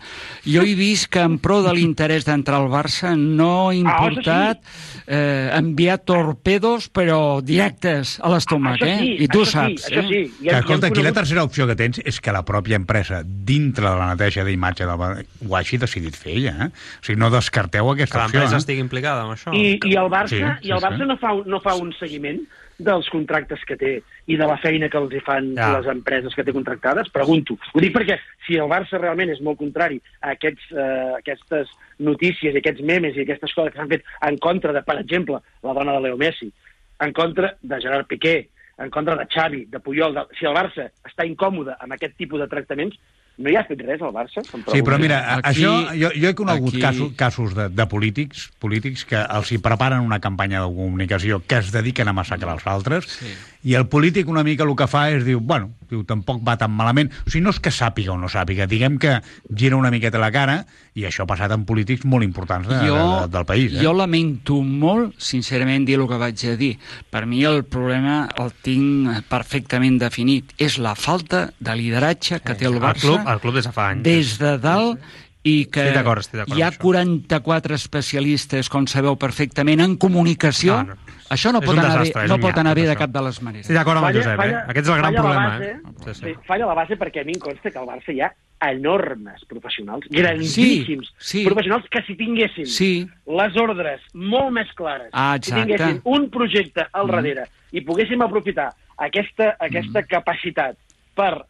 Speaker 20: Jo he vist que en pro de l'interès d'entrar al Barça no ha importat eh, enviar torpedos, però directes a l'estómac,
Speaker 21: Això
Speaker 20: eh?
Speaker 21: sí,
Speaker 20: I tu
Speaker 21: això sí,
Speaker 20: saps,
Speaker 21: això
Speaker 20: eh?
Speaker 21: sí.
Speaker 22: Que, escolta, aquí la tercera opció que tens és que la pròpia empresa, dintre de la neteja d'imatge, del Bar- ho hagi decidit fer ella. Eh? O sigui, no descarteu
Speaker 2: Que
Speaker 22: aquesta opció.
Speaker 2: l'empresa
Speaker 22: Eh?
Speaker 2: estigui implicada amb això.
Speaker 21: I, i el Barça,
Speaker 22: Sí,
Speaker 21: sí, i el
Speaker 22: sí,
Speaker 21: Barça
Speaker 22: sí.
Speaker 21: no, fa, no fa un seguiment dels contractes que té i de la feina que els hi fan
Speaker 2: Ja.
Speaker 21: les empreses que té contractades? Pregunto. Ho dic perquè si el Barça realment és molt contrari a aquests, eh, aquestes notícies i aquests memes i aquestes coses que s'han fet en contra de, per exemple, la dona de Leo Messi, en contra de Gerard Piqué, en contra de Xavi, de Puyol, de... si el Barça està incòmode amb aquest tipus de tractaments, no hi ha fet res al Barça?
Speaker 22: Sí, però mira,
Speaker 20: Aquí-
Speaker 22: això, jo, jo he conegut
Speaker 20: aquí-
Speaker 22: casos, casos de, de polítics polítics que els hi preparen una campanya de comunicació que es dediquen a massacrar els altres sí. I el polític una mica el que fa és diu, bueno, diu, tampoc va tan malament. O sigui, no és que sàpiga o no sàpiga, diguem que gira una miqueta la cara i això ha passat amb polítics molt importants de, de, de, del país. Eh?
Speaker 20: Jo lamento molt, sincerament, dir el que vaig a dir. Per mi el problema el tinc perfectament definit. És la falta de lideratge que té el
Speaker 2: El
Speaker 20: Barça
Speaker 2: club, el club des de fa anys.
Speaker 20: des de dalt i que
Speaker 2: Estic d'acord, estic d'acord
Speaker 20: hi ha
Speaker 2: amb això.
Speaker 20: 44 especialistes, com sabeu perfectament, en comunicació.
Speaker 2: No, no.
Speaker 20: Això no
Speaker 2: És
Speaker 20: pot anar,
Speaker 2: desastre,
Speaker 20: bé, no pot anar bé de cap de les maneres.
Speaker 2: Estic d'acord amb el
Speaker 21: Falla-
Speaker 2: Josep,
Speaker 21: falla-
Speaker 2: eh? Aquest és el gran problema,
Speaker 21: base,
Speaker 2: eh? Sí, sí.
Speaker 21: Sí, falla la base perquè a mi em consta que al Barça hi ha enormes professionals, grandíssims
Speaker 20: sí.
Speaker 21: professionals que si tinguessin
Speaker 20: Sí.
Speaker 21: les ordres molt més clares,
Speaker 20: Ah,
Speaker 21: si tinguessin un projecte al
Speaker 20: Mm.
Speaker 21: darrere i poguéssim aprofitar aquesta, aquesta capacitat per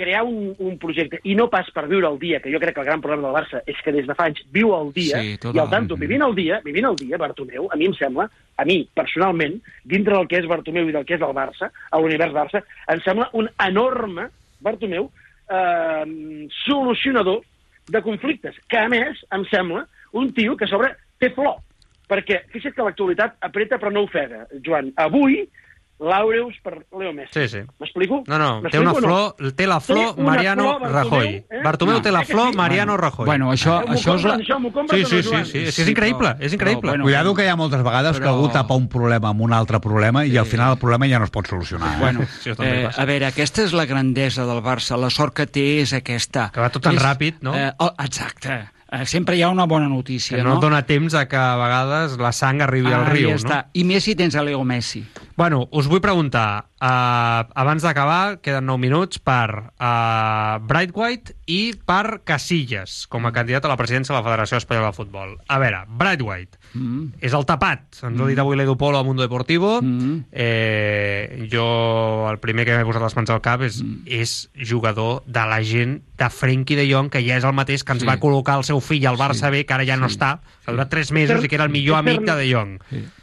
Speaker 21: crear un, un projecte i no pas per viure el dia, que jo crec que el gran problema del Barça és que des de fa anys viu el dia,
Speaker 20: Sí, total.
Speaker 21: i al tanto, vivint el dia, vivint el dia, Bartomeu, a mi em sembla, a mi, personalment, dintre del que és Bartomeu i del que és el Barça, a l'univers Barça, em sembla un enorme, Bartomeu, eh, solucionador de conflictes, que a més em sembla un tio que a sobre té flor, perquè fixa't que l'actualitat apreta però no ofega, Joan. Avui, l'Aureus per Leo Messi.
Speaker 2: Sí, sí.
Speaker 21: M'explico?
Speaker 2: No, no, té una
Speaker 21: o no?
Speaker 2: flor, té la flor
Speaker 21: Té
Speaker 2: Mariano
Speaker 21: flor, Bartomeu,
Speaker 2: Rajoy.
Speaker 21: eh?
Speaker 2: Bartomeu
Speaker 21: No.
Speaker 2: té la
Speaker 21: que
Speaker 2: flor
Speaker 21: sí?
Speaker 2: Mariano Rajoy.
Speaker 20: Bueno, això,
Speaker 21: M'ho
Speaker 20: això és la...
Speaker 21: això,
Speaker 2: Sí, sí, sí, sí, és,
Speaker 20: Sí,
Speaker 2: és increïble,
Speaker 20: però-
Speaker 2: és increïble.
Speaker 20: però, bueno,
Speaker 22: Cuidado que hi ha moltes vegades que
Speaker 20: Però-
Speaker 22: algú tapa un problema amb un altre problema i al final el problema ja no es pot solucionar. Eh?
Speaker 20: Bueno,
Speaker 2: Sí,
Speaker 20: eh,
Speaker 2: passa.
Speaker 20: a veure, aquesta és la grandesa del Barça. La sort que té és aquesta.
Speaker 2: Que va tot tan
Speaker 20: és,
Speaker 2: ràpid, no?
Speaker 20: Eh, oh, exacte. Eh, sempre hi ha una bona notícia,
Speaker 2: que no, et dona temps a que a vegades la sang arribi al
Speaker 20: Ah,
Speaker 2: riu,
Speaker 20: ja
Speaker 2: no?
Speaker 20: està. I més si tens a Leo Messi.
Speaker 2: Bueno, us vull preguntar, uh, abans d'acabar, queden 9 minuts, per uh, Bright White i per Casillas, com a candidat a la presidència de la Federació Espanyola de Futbol. A veure, Bright White,
Speaker 20: Mm.
Speaker 2: és el tapat, ens ho ha dit avui l'Edu Polo a Mundo Deportivo.
Speaker 20: Mm.
Speaker 2: Eh, jo, el primer que m'he posat les mans al cap és,
Speaker 20: Mm.
Speaker 2: és jugador de la gent de Frenkie de Jong, que ja és el mateix que ens
Speaker 20: Sí.
Speaker 2: va col·locar el seu fill al Barça
Speaker 20: Sí.
Speaker 2: B, que ara ja no
Speaker 20: Sí.
Speaker 2: està, que ha durat 3 mesos i que era el millor amic de De Jong.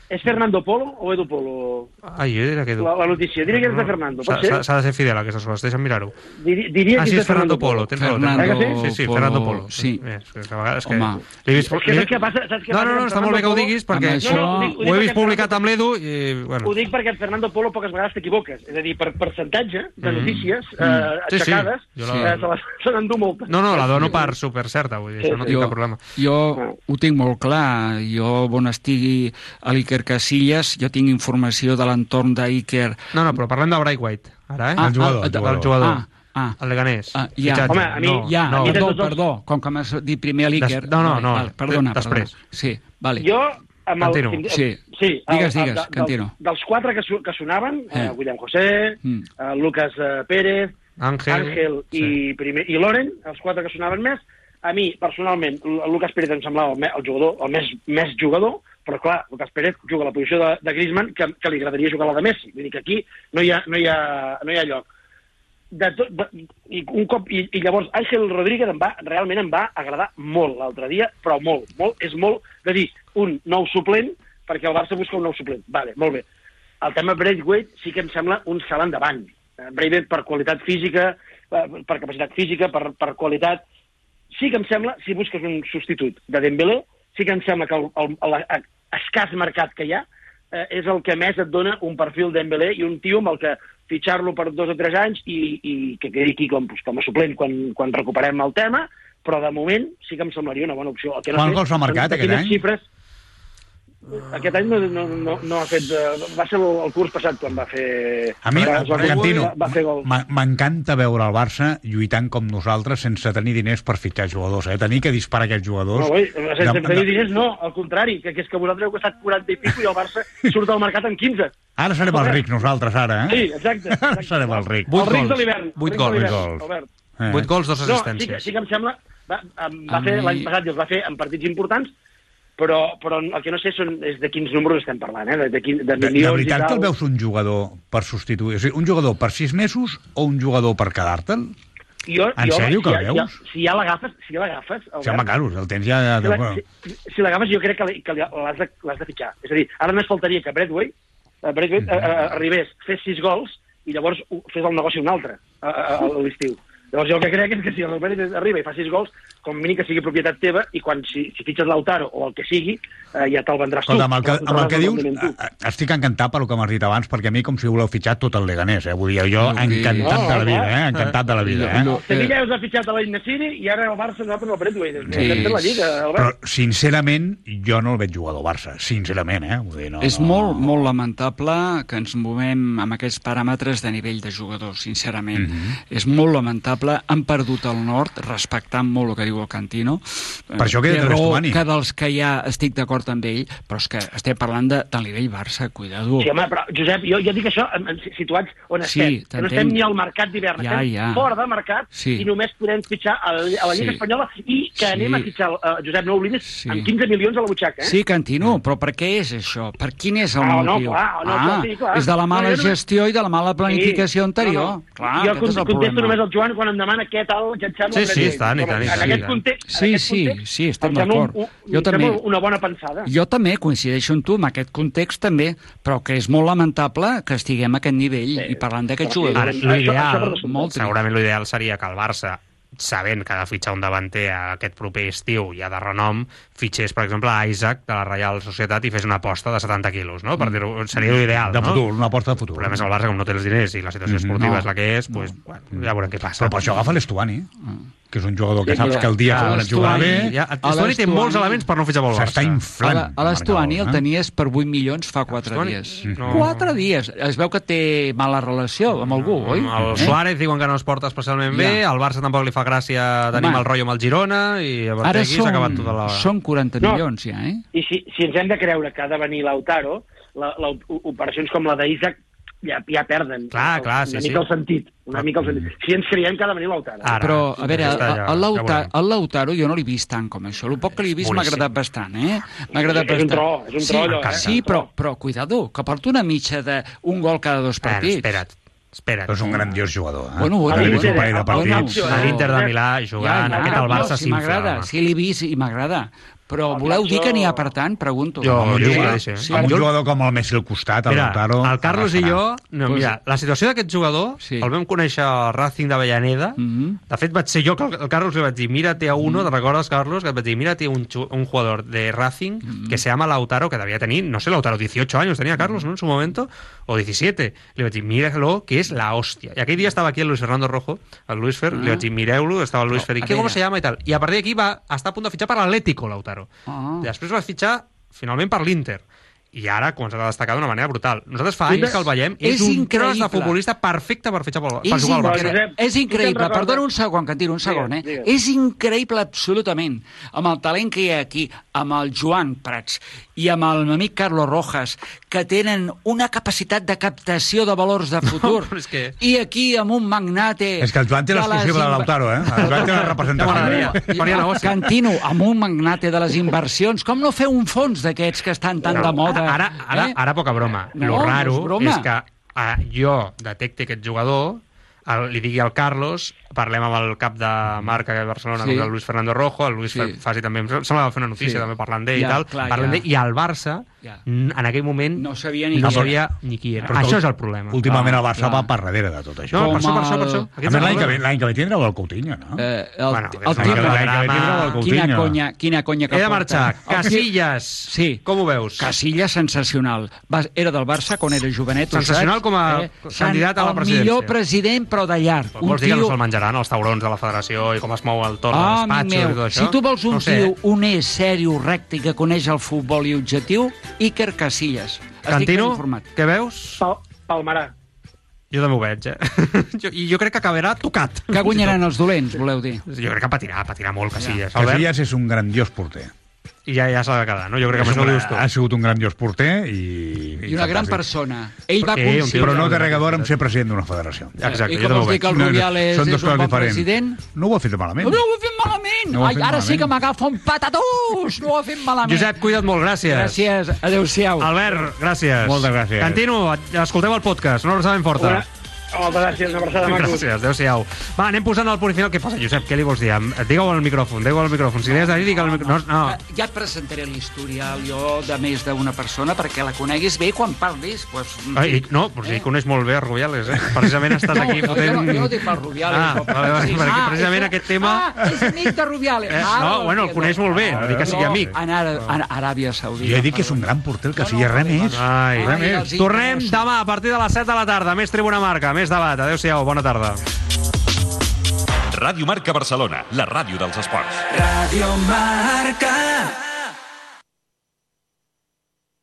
Speaker 21: És Fernando Polo o Edu Polo?
Speaker 2: Ai, jo diria que Edu.
Speaker 21: La, la notícia. Diria que és de Fernando, pot
Speaker 2: S'ha-
Speaker 21: ser?
Speaker 2: S'ha s'ha de ser fidel a aquestes coses, deixa'm mirar-ho.
Speaker 21: Diri, diria
Speaker 2: Ah,
Speaker 21: que
Speaker 2: sí,
Speaker 21: és
Speaker 2: és Fernando Polo, tens raó. tens raó.
Speaker 21: Fernando
Speaker 2: Sí, sí,
Speaker 20: Polo,
Speaker 2: Fernando Polo.
Speaker 20: sí.
Speaker 2: Eh, és que a vegades que...
Speaker 20: Home.
Speaker 2: L'he vist,
Speaker 21: És que saps què passa? Saps què
Speaker 2: No,
Speaker 21: passa?
Speaker 2: no, no,
Speaker 21: Que
Speaker 2: està molt bé que ho
Speaker 21: Fernando
Speaker 2: diguis,
Speaker 20: Polo-
Speaker 2: perquè
Speaker 20: això-
Speaker 21: No, no, ho dic- ho
Speaker 2: he vist publicat amb l'Edu i... Bueno.
Speaker 21: Ho dic perquè en Fernando Polo poques vegades t'equivoques. És a dir, per percentatge de
Speaker 2: Mm.
Speaker 21: notícies
Speaker 2: Mm.
Speaker 21: eh,
Speaker 2: Sí, sí.
Speaker 21: aixecades,
Speaker 2: Jo
Speaker 21: sí.
Speaker 2: la-
Speaker 21: eh, se les- se n'endú moltes.
Speaker 2: No, no, la dono per super certa, vull dir, això no tinc cap problema.
Speaker 20: jo ho tinc molt clar. Jo, on estigui a l'Iker Casillas, jo tinc informació de l'entorn d'Iker...
Speaker 2: No, no, però parlem de Bright White, ara, eh?
Speaker 20: Ah,
Speaker 22: El jugador,
Speaker 20: ah,
Speaker 22: el jugador.
Speaker 2: El jugador.
Speaker 20: Ah, ah.
Speaker 2: El Leganés.
Speaker 20: Ah, ja.
Speaker 2: Fitxatge.
Speaker 21: Home, a mi-
Speaker 2: no,
Speaker 20: Ja,
Speaker 2: no,
Speaker 21: mi
Speaker 20: perdó,
Speaker 21: tots
Speaker 20: perdó, com que m'has dit primer l'Iker...
Speaker 2: Des- no, no, no,
Speaker 20: vale, perdona,
Speaker 2: de- després.
Speaker 20: perdona. Sí, vale.
Speaker 21: Jo, amb el...
Speaker 2: Cantino.
Speaker 20: Sí.
Speaker 21: sí
Speaker 20: Digues,
Speaker 21: el- el-
Speaker 20: digues,
Speaker 21: del-
Speaker 20: Cantino.
Speaker 21: Dels quatre que, su, que sonaven, eh.
Speaker 20: Eh.
Speaker 21: William José,
Speaker 20: Mm.
Speaker 21: eh, Lucas eh, Pérez,
Speaker 2: Àngel.
Speaker 21: Àngel i, primer, i Loren, els quatre que sonaven més, a mi, personalment, el Lucas Pérez em semblava el, me, el jugador, el més, més jugador, però clar, Lucas Pérez juga a la posició de, de Griezmann que, que li agradaria jugar a la de Messi. Vull dir que aquí no hi ha, no hi ha, no hi ha lloc. De tot, de, i, un cop, i, I llavors Àngel Rodríguez em va, realment em va agradar molt l'altre dia, però molt, molt, és molt, de dir, un nou suplent, perquè el Barça busca un nou suplent. Vale, molt bé. El tema Braithwaite sí que em sembla un salt endavant. Eh, Braithwaite per qualitat física, eh, per capacitat física, per, per qualitat... Sí que em sembla, si busques un substitut de Dembélé, sí que em sembla que el, el, el escàs mercat que hi ha eh, és el que més et dona un perfil Dembélé i un tio amb el que fitxar-lo per dos o tres anys i, i que quedi aquí com, pues, com a suplent quan, quan recuperem el tema, però de moment sí que em semblaria una bona opció. El que no
Speaker 22: Quants
Speaker 21: sé
Speaker 22: gols ha marcat aquest any?
Speaker 21: Xifres, aquest any no, no, no, no ha fet... Eh, va ser el, curs passat quan va fer...
Speaker 22: A mi, Argentino, m'encanta veure el Barça lluitant com nosaltres sense tenir diners per fitxar jugadors, eh? Tenir que disparar aquests jugadors...
Speaker 21: No, oi, sense
Speaker 22: de,
Speaker 21: tenir diners no, al contrari, que, que és que vosaltres heu costat 40 i pico i el Barça surt del mercat en 15.
Speaker 22: Ara serem els rics nosaltres, ara, eh?
Speaker 21: Sí, exacte. exacte.
Speaker 22: Ara serem els rics.
Speaker 21: Els rics de l'hivern. 8
Speaker 2: gols,
Speaker 22: 8 gols.
Speaker 21: Albert.
Speaker 2: 8 gols, dos assistències.
Speaker 21: No, sí, sí que em sembla... Va, va fer l'any passat i els va fer en partits importants, però, però el que no sé són, és de quins números estem parlant, eh? de, de, quin, de
Speaker 22: milions de,
Speaker 21: de
Speaker 22: veritat
Speaker 21: i tal.
Speaker 22: que el veus un jugador per substituir? O sigui, un jugador per sis mesos o un jugador per quedar-te'l?
Speaker 21: Jo,
Speaker 22: en
Speaker 21: jo,
Speaker 22: sèrio que
Speaker 21: si,
Speaker 22: el veus?
Speaker 21: Ja, si ja l'agafes... Si ja l'agafes...
Speaker 22: Sí, home, claro, el tens ja...
Speaker 21: Si
Speaker 22: l'agafes,
Speaker 21: la, si, si jo crec que, que l'has de, de fitxar. És a dir, ara només faltaria que Bradway, eh, Bradway mm -hmm. arribés, fes sis gols i llavors fes el negoci un altre a, a, a l'estiu. Llavors jo el que crec és que si el Robert arriba i fa sis gols, com mínim que sigui propietat teva, i quan si, si fitxes l'Autaro o el que sigui, eh, ja te'l vendràs
Speaker 22: Escolta, tu. Amb el que, amb el que dius, eh, eh, estic encantat pel que m'has dit abans, perquè a mi com si voleu fitxar tot el Leganés, eh? Vull dir, jo encantat no, de la vida, eh? Encantat de la vida, eh?
Speaker 21: No, no, eh? us ha fitxat a l'Ignacini i ara el Barça nosaltres el Bradway. Sí. la
Speaker 22: Però, sincerament, jo no el veig jugador Barça, sincerament, eh? Vull dir, no,
Speaker 20: és
Speaker 22: no...
Speaker 20: molt, molt lamentable que ens movem amb aquests paràmetres de nivell de jugador, sincerament.
Speaker 22: Mm -hmm.
Speaker 20: És molt lamentable notable, han perdut el nord, respectant molt el que diu el Cantino.
Speaker 22: Per això queda de
Speaker 20: Que dels que ja estic d'acord amb ell, però és que estem parlant de, de nivell Barça, cuidado.
Speaker 21: Sí, home, però Josep, jo, jo dic això situats on
Speaker 20: sí,
Speaker 21: estem, no estem ni al mercat d'hivern,
Speaker 20: ja,
Speaker 21: estem
Speaker 20: ja.
Speaker 21: fora de mercat
Speaker 20: sí.
Speaker 21: i només podem fitxar a, a la Lliga
Speaker 20: sí.
Speaker 21: Espanyola i que
Speaker 20: sí.
Speaker 21: anem a fitxar, uh, Josep, no oblidis,
Speaker 20: sí.
Speaker 21: amb 15 milions a la butxaca. Eh?
Speaker 20: Sí, Cantino, però per què és això? Per quin és el
Speaker 21: ah,
Speaker 20: motiu?
Speaker 21: No, clar, no,
Speaker 20: ah,
Speaker 21: clar, sí, clar.
Speaker 20: és de la mala
Speaker 21: no,
Speaker 20: gestió no... i de la mala planificació
Speaker 21: sí.
Speaker 20: anterior.
Speaker 21: No, no.
Speaker 20: Clar,
Speaker 21: jo contesto només el Joan quan quan em demana què tal, que et sembla...
Speaker 2: Sí, sí, i tant,
Speaker 21: ni
Speaker 2: tant.
Speaker 21: En, aquest context,
Speaker 20: sí, en
Speaker 21: aquest
Speaker 20: sí,
Speaker 21: context,
Speaker 20: sí,
Speaker 21: sí, estem
Speaker 20: d'acord. Jo també,
Speaker 21: una bona pensada.
Speaker 20: Jo també coincideixo amb tu, en aquest context també, però que és molt lamentable que estiguem a aquest nivell sí. i parlant d'aquests jugadors.
Speaker 2: L'ideal, segurament l'ideal seria que el Barça sabent que ha de fitxar un davanter a aquest proper estiu ja de renom, fitxés, per exemple, a Isaac de la Reial Societat i fes una aposta de 70 quilos, no? Per mm. dir-ho, seria l'ideal, no?
Speaker 22: De futur, una aposta de futur.
Speaker 2: El problema és el Barça, com no té els diners i la situació mm, esportiva
Speaker 22: no,
Speaker 2: és la que és, no. pues, bueno, ja veurem què passa.
Speaker 22: Però per això agafa l'Estuani, mm. que és un jugador que saps que el dia que vol jugar bé...
Speaker 2: Ja, L'Estuani té molts elements per no fitxar pel Barça.
Speaker 22: S'està inflant.
Speaker 20: A l'Estuani el
Speaker 22: eh?
Speaker 20: tenies per 8 milions fa 4 dies.
Speaker 2: No.
Speaker 20: 4 dies! Es veu que té mala relació amb algú, oi?
Speaker 2: El
Speaker 20: eh?
Speaker 2: Suárez diuen que no es porta especialment bé, al Barça tampoc li fa gràcia tenir mal rotllo amb el Girona i a partir d'aquí s'ha acabat tota la...
Speaker 20: Són 40
Speaker 21: no.
Speaker 20: milions ja, eh?
Speaker 21: I si, si ens hem de creure que ha de venir Lautaro, la, la, operacions com la d'Isaac ja, ja perden
Speaker 2: clar,
Speaker 21: el,
Speaker 2: clar, sí,
Speaker 21: una
Speaker 2: sí,
Speaker 21: mica el sentit. Una ah. mica el sentit. Si ens creiem que ha de venir Lautaro.
Speaker 20: Ara, Però, a veure, el, el, Lautaro, el Lautaro jo no l'he vist tant com això. El poc que l'he vist m'ha agradat bastant, eh? M'ha agradat sí, bastant.
Speaker 21: És un tro, és un tro, sí, allò, eh?
Speaker 20: Sí, però, però cuidado, que porto una mitja d'un gol cada dos partits.
Speaker 2: Ara, espera't,
Speaker 22: Espera. És un grandiós jugador. Eh?
Speaker 20: Bueno, bueno, bueno,
Speaker 22: ah,
Speaker 20: bueno, bueno,
Speaker 2: bueno, L'Inter de Milà jugant,
Speaker 20: bueno,
Speaker 2: aquest al Barça
Speaker 20: bueno,
Speaker 2: bueno,
Speaker 20: m'agrada, sí, bueno, vist i m'agrada. Però el voleu dir que n'hi ha per tant? Pregunto.
Speaker 2: Jo,
Speaker 22: jo,
Speaker 2: jo
Speaker 22: crec,
Speaker 2: sí. sí.
Speaker 22: Amb un jugador com el Messi al costat,
Speaker 2: mira, el
Speaker 22: Lautaro...
Speaker 2: El Carlos i jo... No, mira, la situació d'aquest jugador
Speaker 20: sí.
Speaker 2: el vam conèixer al Racing d'Avellaneda.
Speaker 20: Mm -hmm.
Speaker 2: De fet, vaig ser jo que el Carlos li vaig dir mírate a uno,
Speaker 20: mm
Speaker 2: -hmm. recordes, Carlos? Que et vaig dir "Mira, mírate un, un jugador de Racing
Speaker 20: mm -hmm.
Speaker 2: que se llama Lautaro, que devia tenir, no sé, Lautaro, 18 anys tenia Carlos, ¿no? En su momento, o 17. Li vaig dir, míralo, que és la hòstia. I aquell dia estava aquí el Luis Fernando Rojo, el Luis Fer, ah. li vaig dir, mireu-lo, estava el Luis Fer, i què, com se llama i tal. I a partir d'aquí va estar a punt de fitxar per l'Atlético, Lautaro. Lautaro.
Speaker 20: Uh ah. -huh.
Speaker 2: Després va fitxar finalment per l'Inter i ara començat a destacar d'una manera brutal. Nosaltres fa anys que el veiem,
Speaker 20: és,
Speaker 2: és un increïble. tros de futbolista perfecte per, fitxar, per, jugar al Barça.
Speaker 20: És increïble, perdona un segon, que tiro un segon, eh?
Speaker 21: Digues.
Speaker 20: És increïble absolutament, amb el talent que hi ha aquí, amb el Joan Prats i amb el amic Carlos Rojas, que tenen una capacitat de captació de valors de futur,
Speaker 2: no, que...
Speaker 20: i aquí amb un magnate...
Speaker 22: És que el Joan té l'exclusiva
Speaker 20: de, les...
Speaker 22: de Lautaro, eh? El Joan té la representació.
Speaker 20: Cantino, amb un magnate de les inversions, com no fer un fons d'aquests que estan tan de moda
Speaker 2: Ara, ara,
Speaker 20: eh?
Speaker 2: ara poca broma.
Speaker 20: No,
Speaker 2: Lo raro no
Speaker 20: és, broma.
Speaker 2: és que ah, jo detecte aquest jugador el, li digui al Carlos, parlem amb el cap de marca de Barcelona,
Speaker 20: sí.
Speaker 2: el Luis Fernando Rojo, el Luis
Speaker 20: sí.
Speaker 2: faci també, sembla va fer una notícia
Speaker 20: sí.
Speaker 2: també parlant d'ell
Speaker 20: ja,
Speaker 2: i tal,
Speaker 20: clar,
Speaker 2: parlant
Speaker 20: ja.
Speaker 2: i al Barça
Speaker 20: ja.
Speaker 2: en aquell moment
Speaker 20: no sabia ni,
Speaker 2: no
Speaker 20: qui,
Speaker 2: sabia
Speaker 20: era.
Speaker 2: ni qui era.
Speaker 22: Però
Speaker 2: això és el problema.
Speaker 22: Últimament el Barça
Speaker 20: clar.
Speaker 22: va per darrere de tot això.
Speaker 2: No, per això, per això, per això. Aquest a
Speaker 22: més, l'any que, ve, l'any que ve el Coutinho, no?
Speaker 20: Eh, el,
Speaker 2: bueno,
Speaker 20: el, el,
Speaker 2: el,
Speaker 20: l'any
Speaker 2: que ve tindrà
Speaker 22: el Coutinho.
Speaker 20: Quina conya, quina conya que
Speaker 2: He de marxar. Casillas.
Speaker 20: Sí.
Speaker 2: Com ho veus?
Speaker 20: Casillas, sensacional. Era del Barça quan era jovenet.
Speaker 2: Sensacional com a
Speaker 20: eh?
Speaker 2: candidat a la presidència.
Speaker 20: El millor president, però de llarg.
Speaker 2: Però vols un dir tio... que no se'l menjaran els taurons de la federació i com es mou el torn,
Speaker 20: oh,
Speaker 2: els
Speaker 20: meu,
Speaker 2: i tot això?
Speaker 20: Si tu vols un
Speaker 2: no
Speaker 20: tio honest, sèrio, recte que coneix el futbol i objectiu, Iker Casillas.
Speaker 2: Cantino, què veus?
Speaker 21: Pal Palmarà.
Speaker 2: Jo també ho veig, eh? Jo, I jo crec que acabarà tocat.
Speaker 20: Que guanyaran els dolents, voleu dir?
Speaker 2: Jo crec que patirà, patirà molt Casillas.
Speaker 22: Ja. Casillas és un grandiós porter.
Speaker 2: I ja, ja s'ha de quedar, no? Jo crec que això
Speaker 22: un
Speaker 2: ho
Speaker 22: gran-
Speaker 2: dius tu.
Speaker 22: Ha sigut un grandiós porter i...
Speaker 20: I una gran persona. Ell va
Speaker 22: Eh, un
Speaker 20: aconseguir...
Speaker 22: Però no té res a veure amb ser president d'una federació.
Speaker 2: Exacte,
Speaker 20: I com vols dir que el Rubiales
Speaker 22: Són dos
Speaker 20: és un
Speaker 22: coses
Speaker 20: bon
Speaker 22: diferents.
Speaker 20: president?
Speaker 22: No ho ha fet malament.
Speaker 20: No ho he fet malament!
Speaker 22: No ho ha
Speaker 20: Ai, ara sí que m'agafa un patatús! No ho he fet malament.
Speaker 2: Josep, cuida't molt, gràcies.
Speaker 20: Gràcies, adeu-siau.
Speaker 2: Albert, gràcies.
Speaker 22: Moltes gràcies.
Speaker 2: Cantino, escolteu el podcast, una abraçada ben forta.
Speaker 21: Una- Moltes gràcies, una abraçada, maco.
Speaker 2: Gràcies, adéu-siau. Va, anem posant el punt final. Què passa, Josep? Què li vols dir? Digueu al micròfon, digueu al micròfon. Si li has de dir, digue'l al micròfon. No, no.
Speaker 20: Ja et presentaré l'historial jo de més d'una persona perquè la coneguis bé quan parlis. Pues,
Speaker 2: Ai, no, però si coneix molt bé a Rubiales, eh? Precisament estàs aquí
Speaker 20: no,
Speaker 2: fotent...
Speaker 20: jo, no, jo no dic pel Rubiales.
Speaker 2: Ah,
Speaker 20: no, sí.
Speaker 2: perquè
Speaker 20: Ah,
Speaker 2: precisament
Speaker 20: és-
Speaker 2: aquest tema...
Speaker 20: Ah, és amic de Rubiales.
Speaker 2: Eh,
Speaker 20: Ara
Speaker 2: no, bueno, el coneix molt bé, no dic que sigui
Speaker 20: No,
Speaker 2: amic.
Speaker 20: En, Ara, en Aràbia Saudita.
Speaker 22: Jo he dit que és un gran porter, el Casillas, res més.
Speaker 2: Ai,
Speaker 22: Res més.
Speaker 2: Tornem demà a partir de les 7 de la tarda. Més Tribuna Marca, més debat. Adéu-siau, bona tarda.
Speaker 19: Ràdio Marca Barcelona, la ràdio dels esports.
Speaker 6: Radio Marca.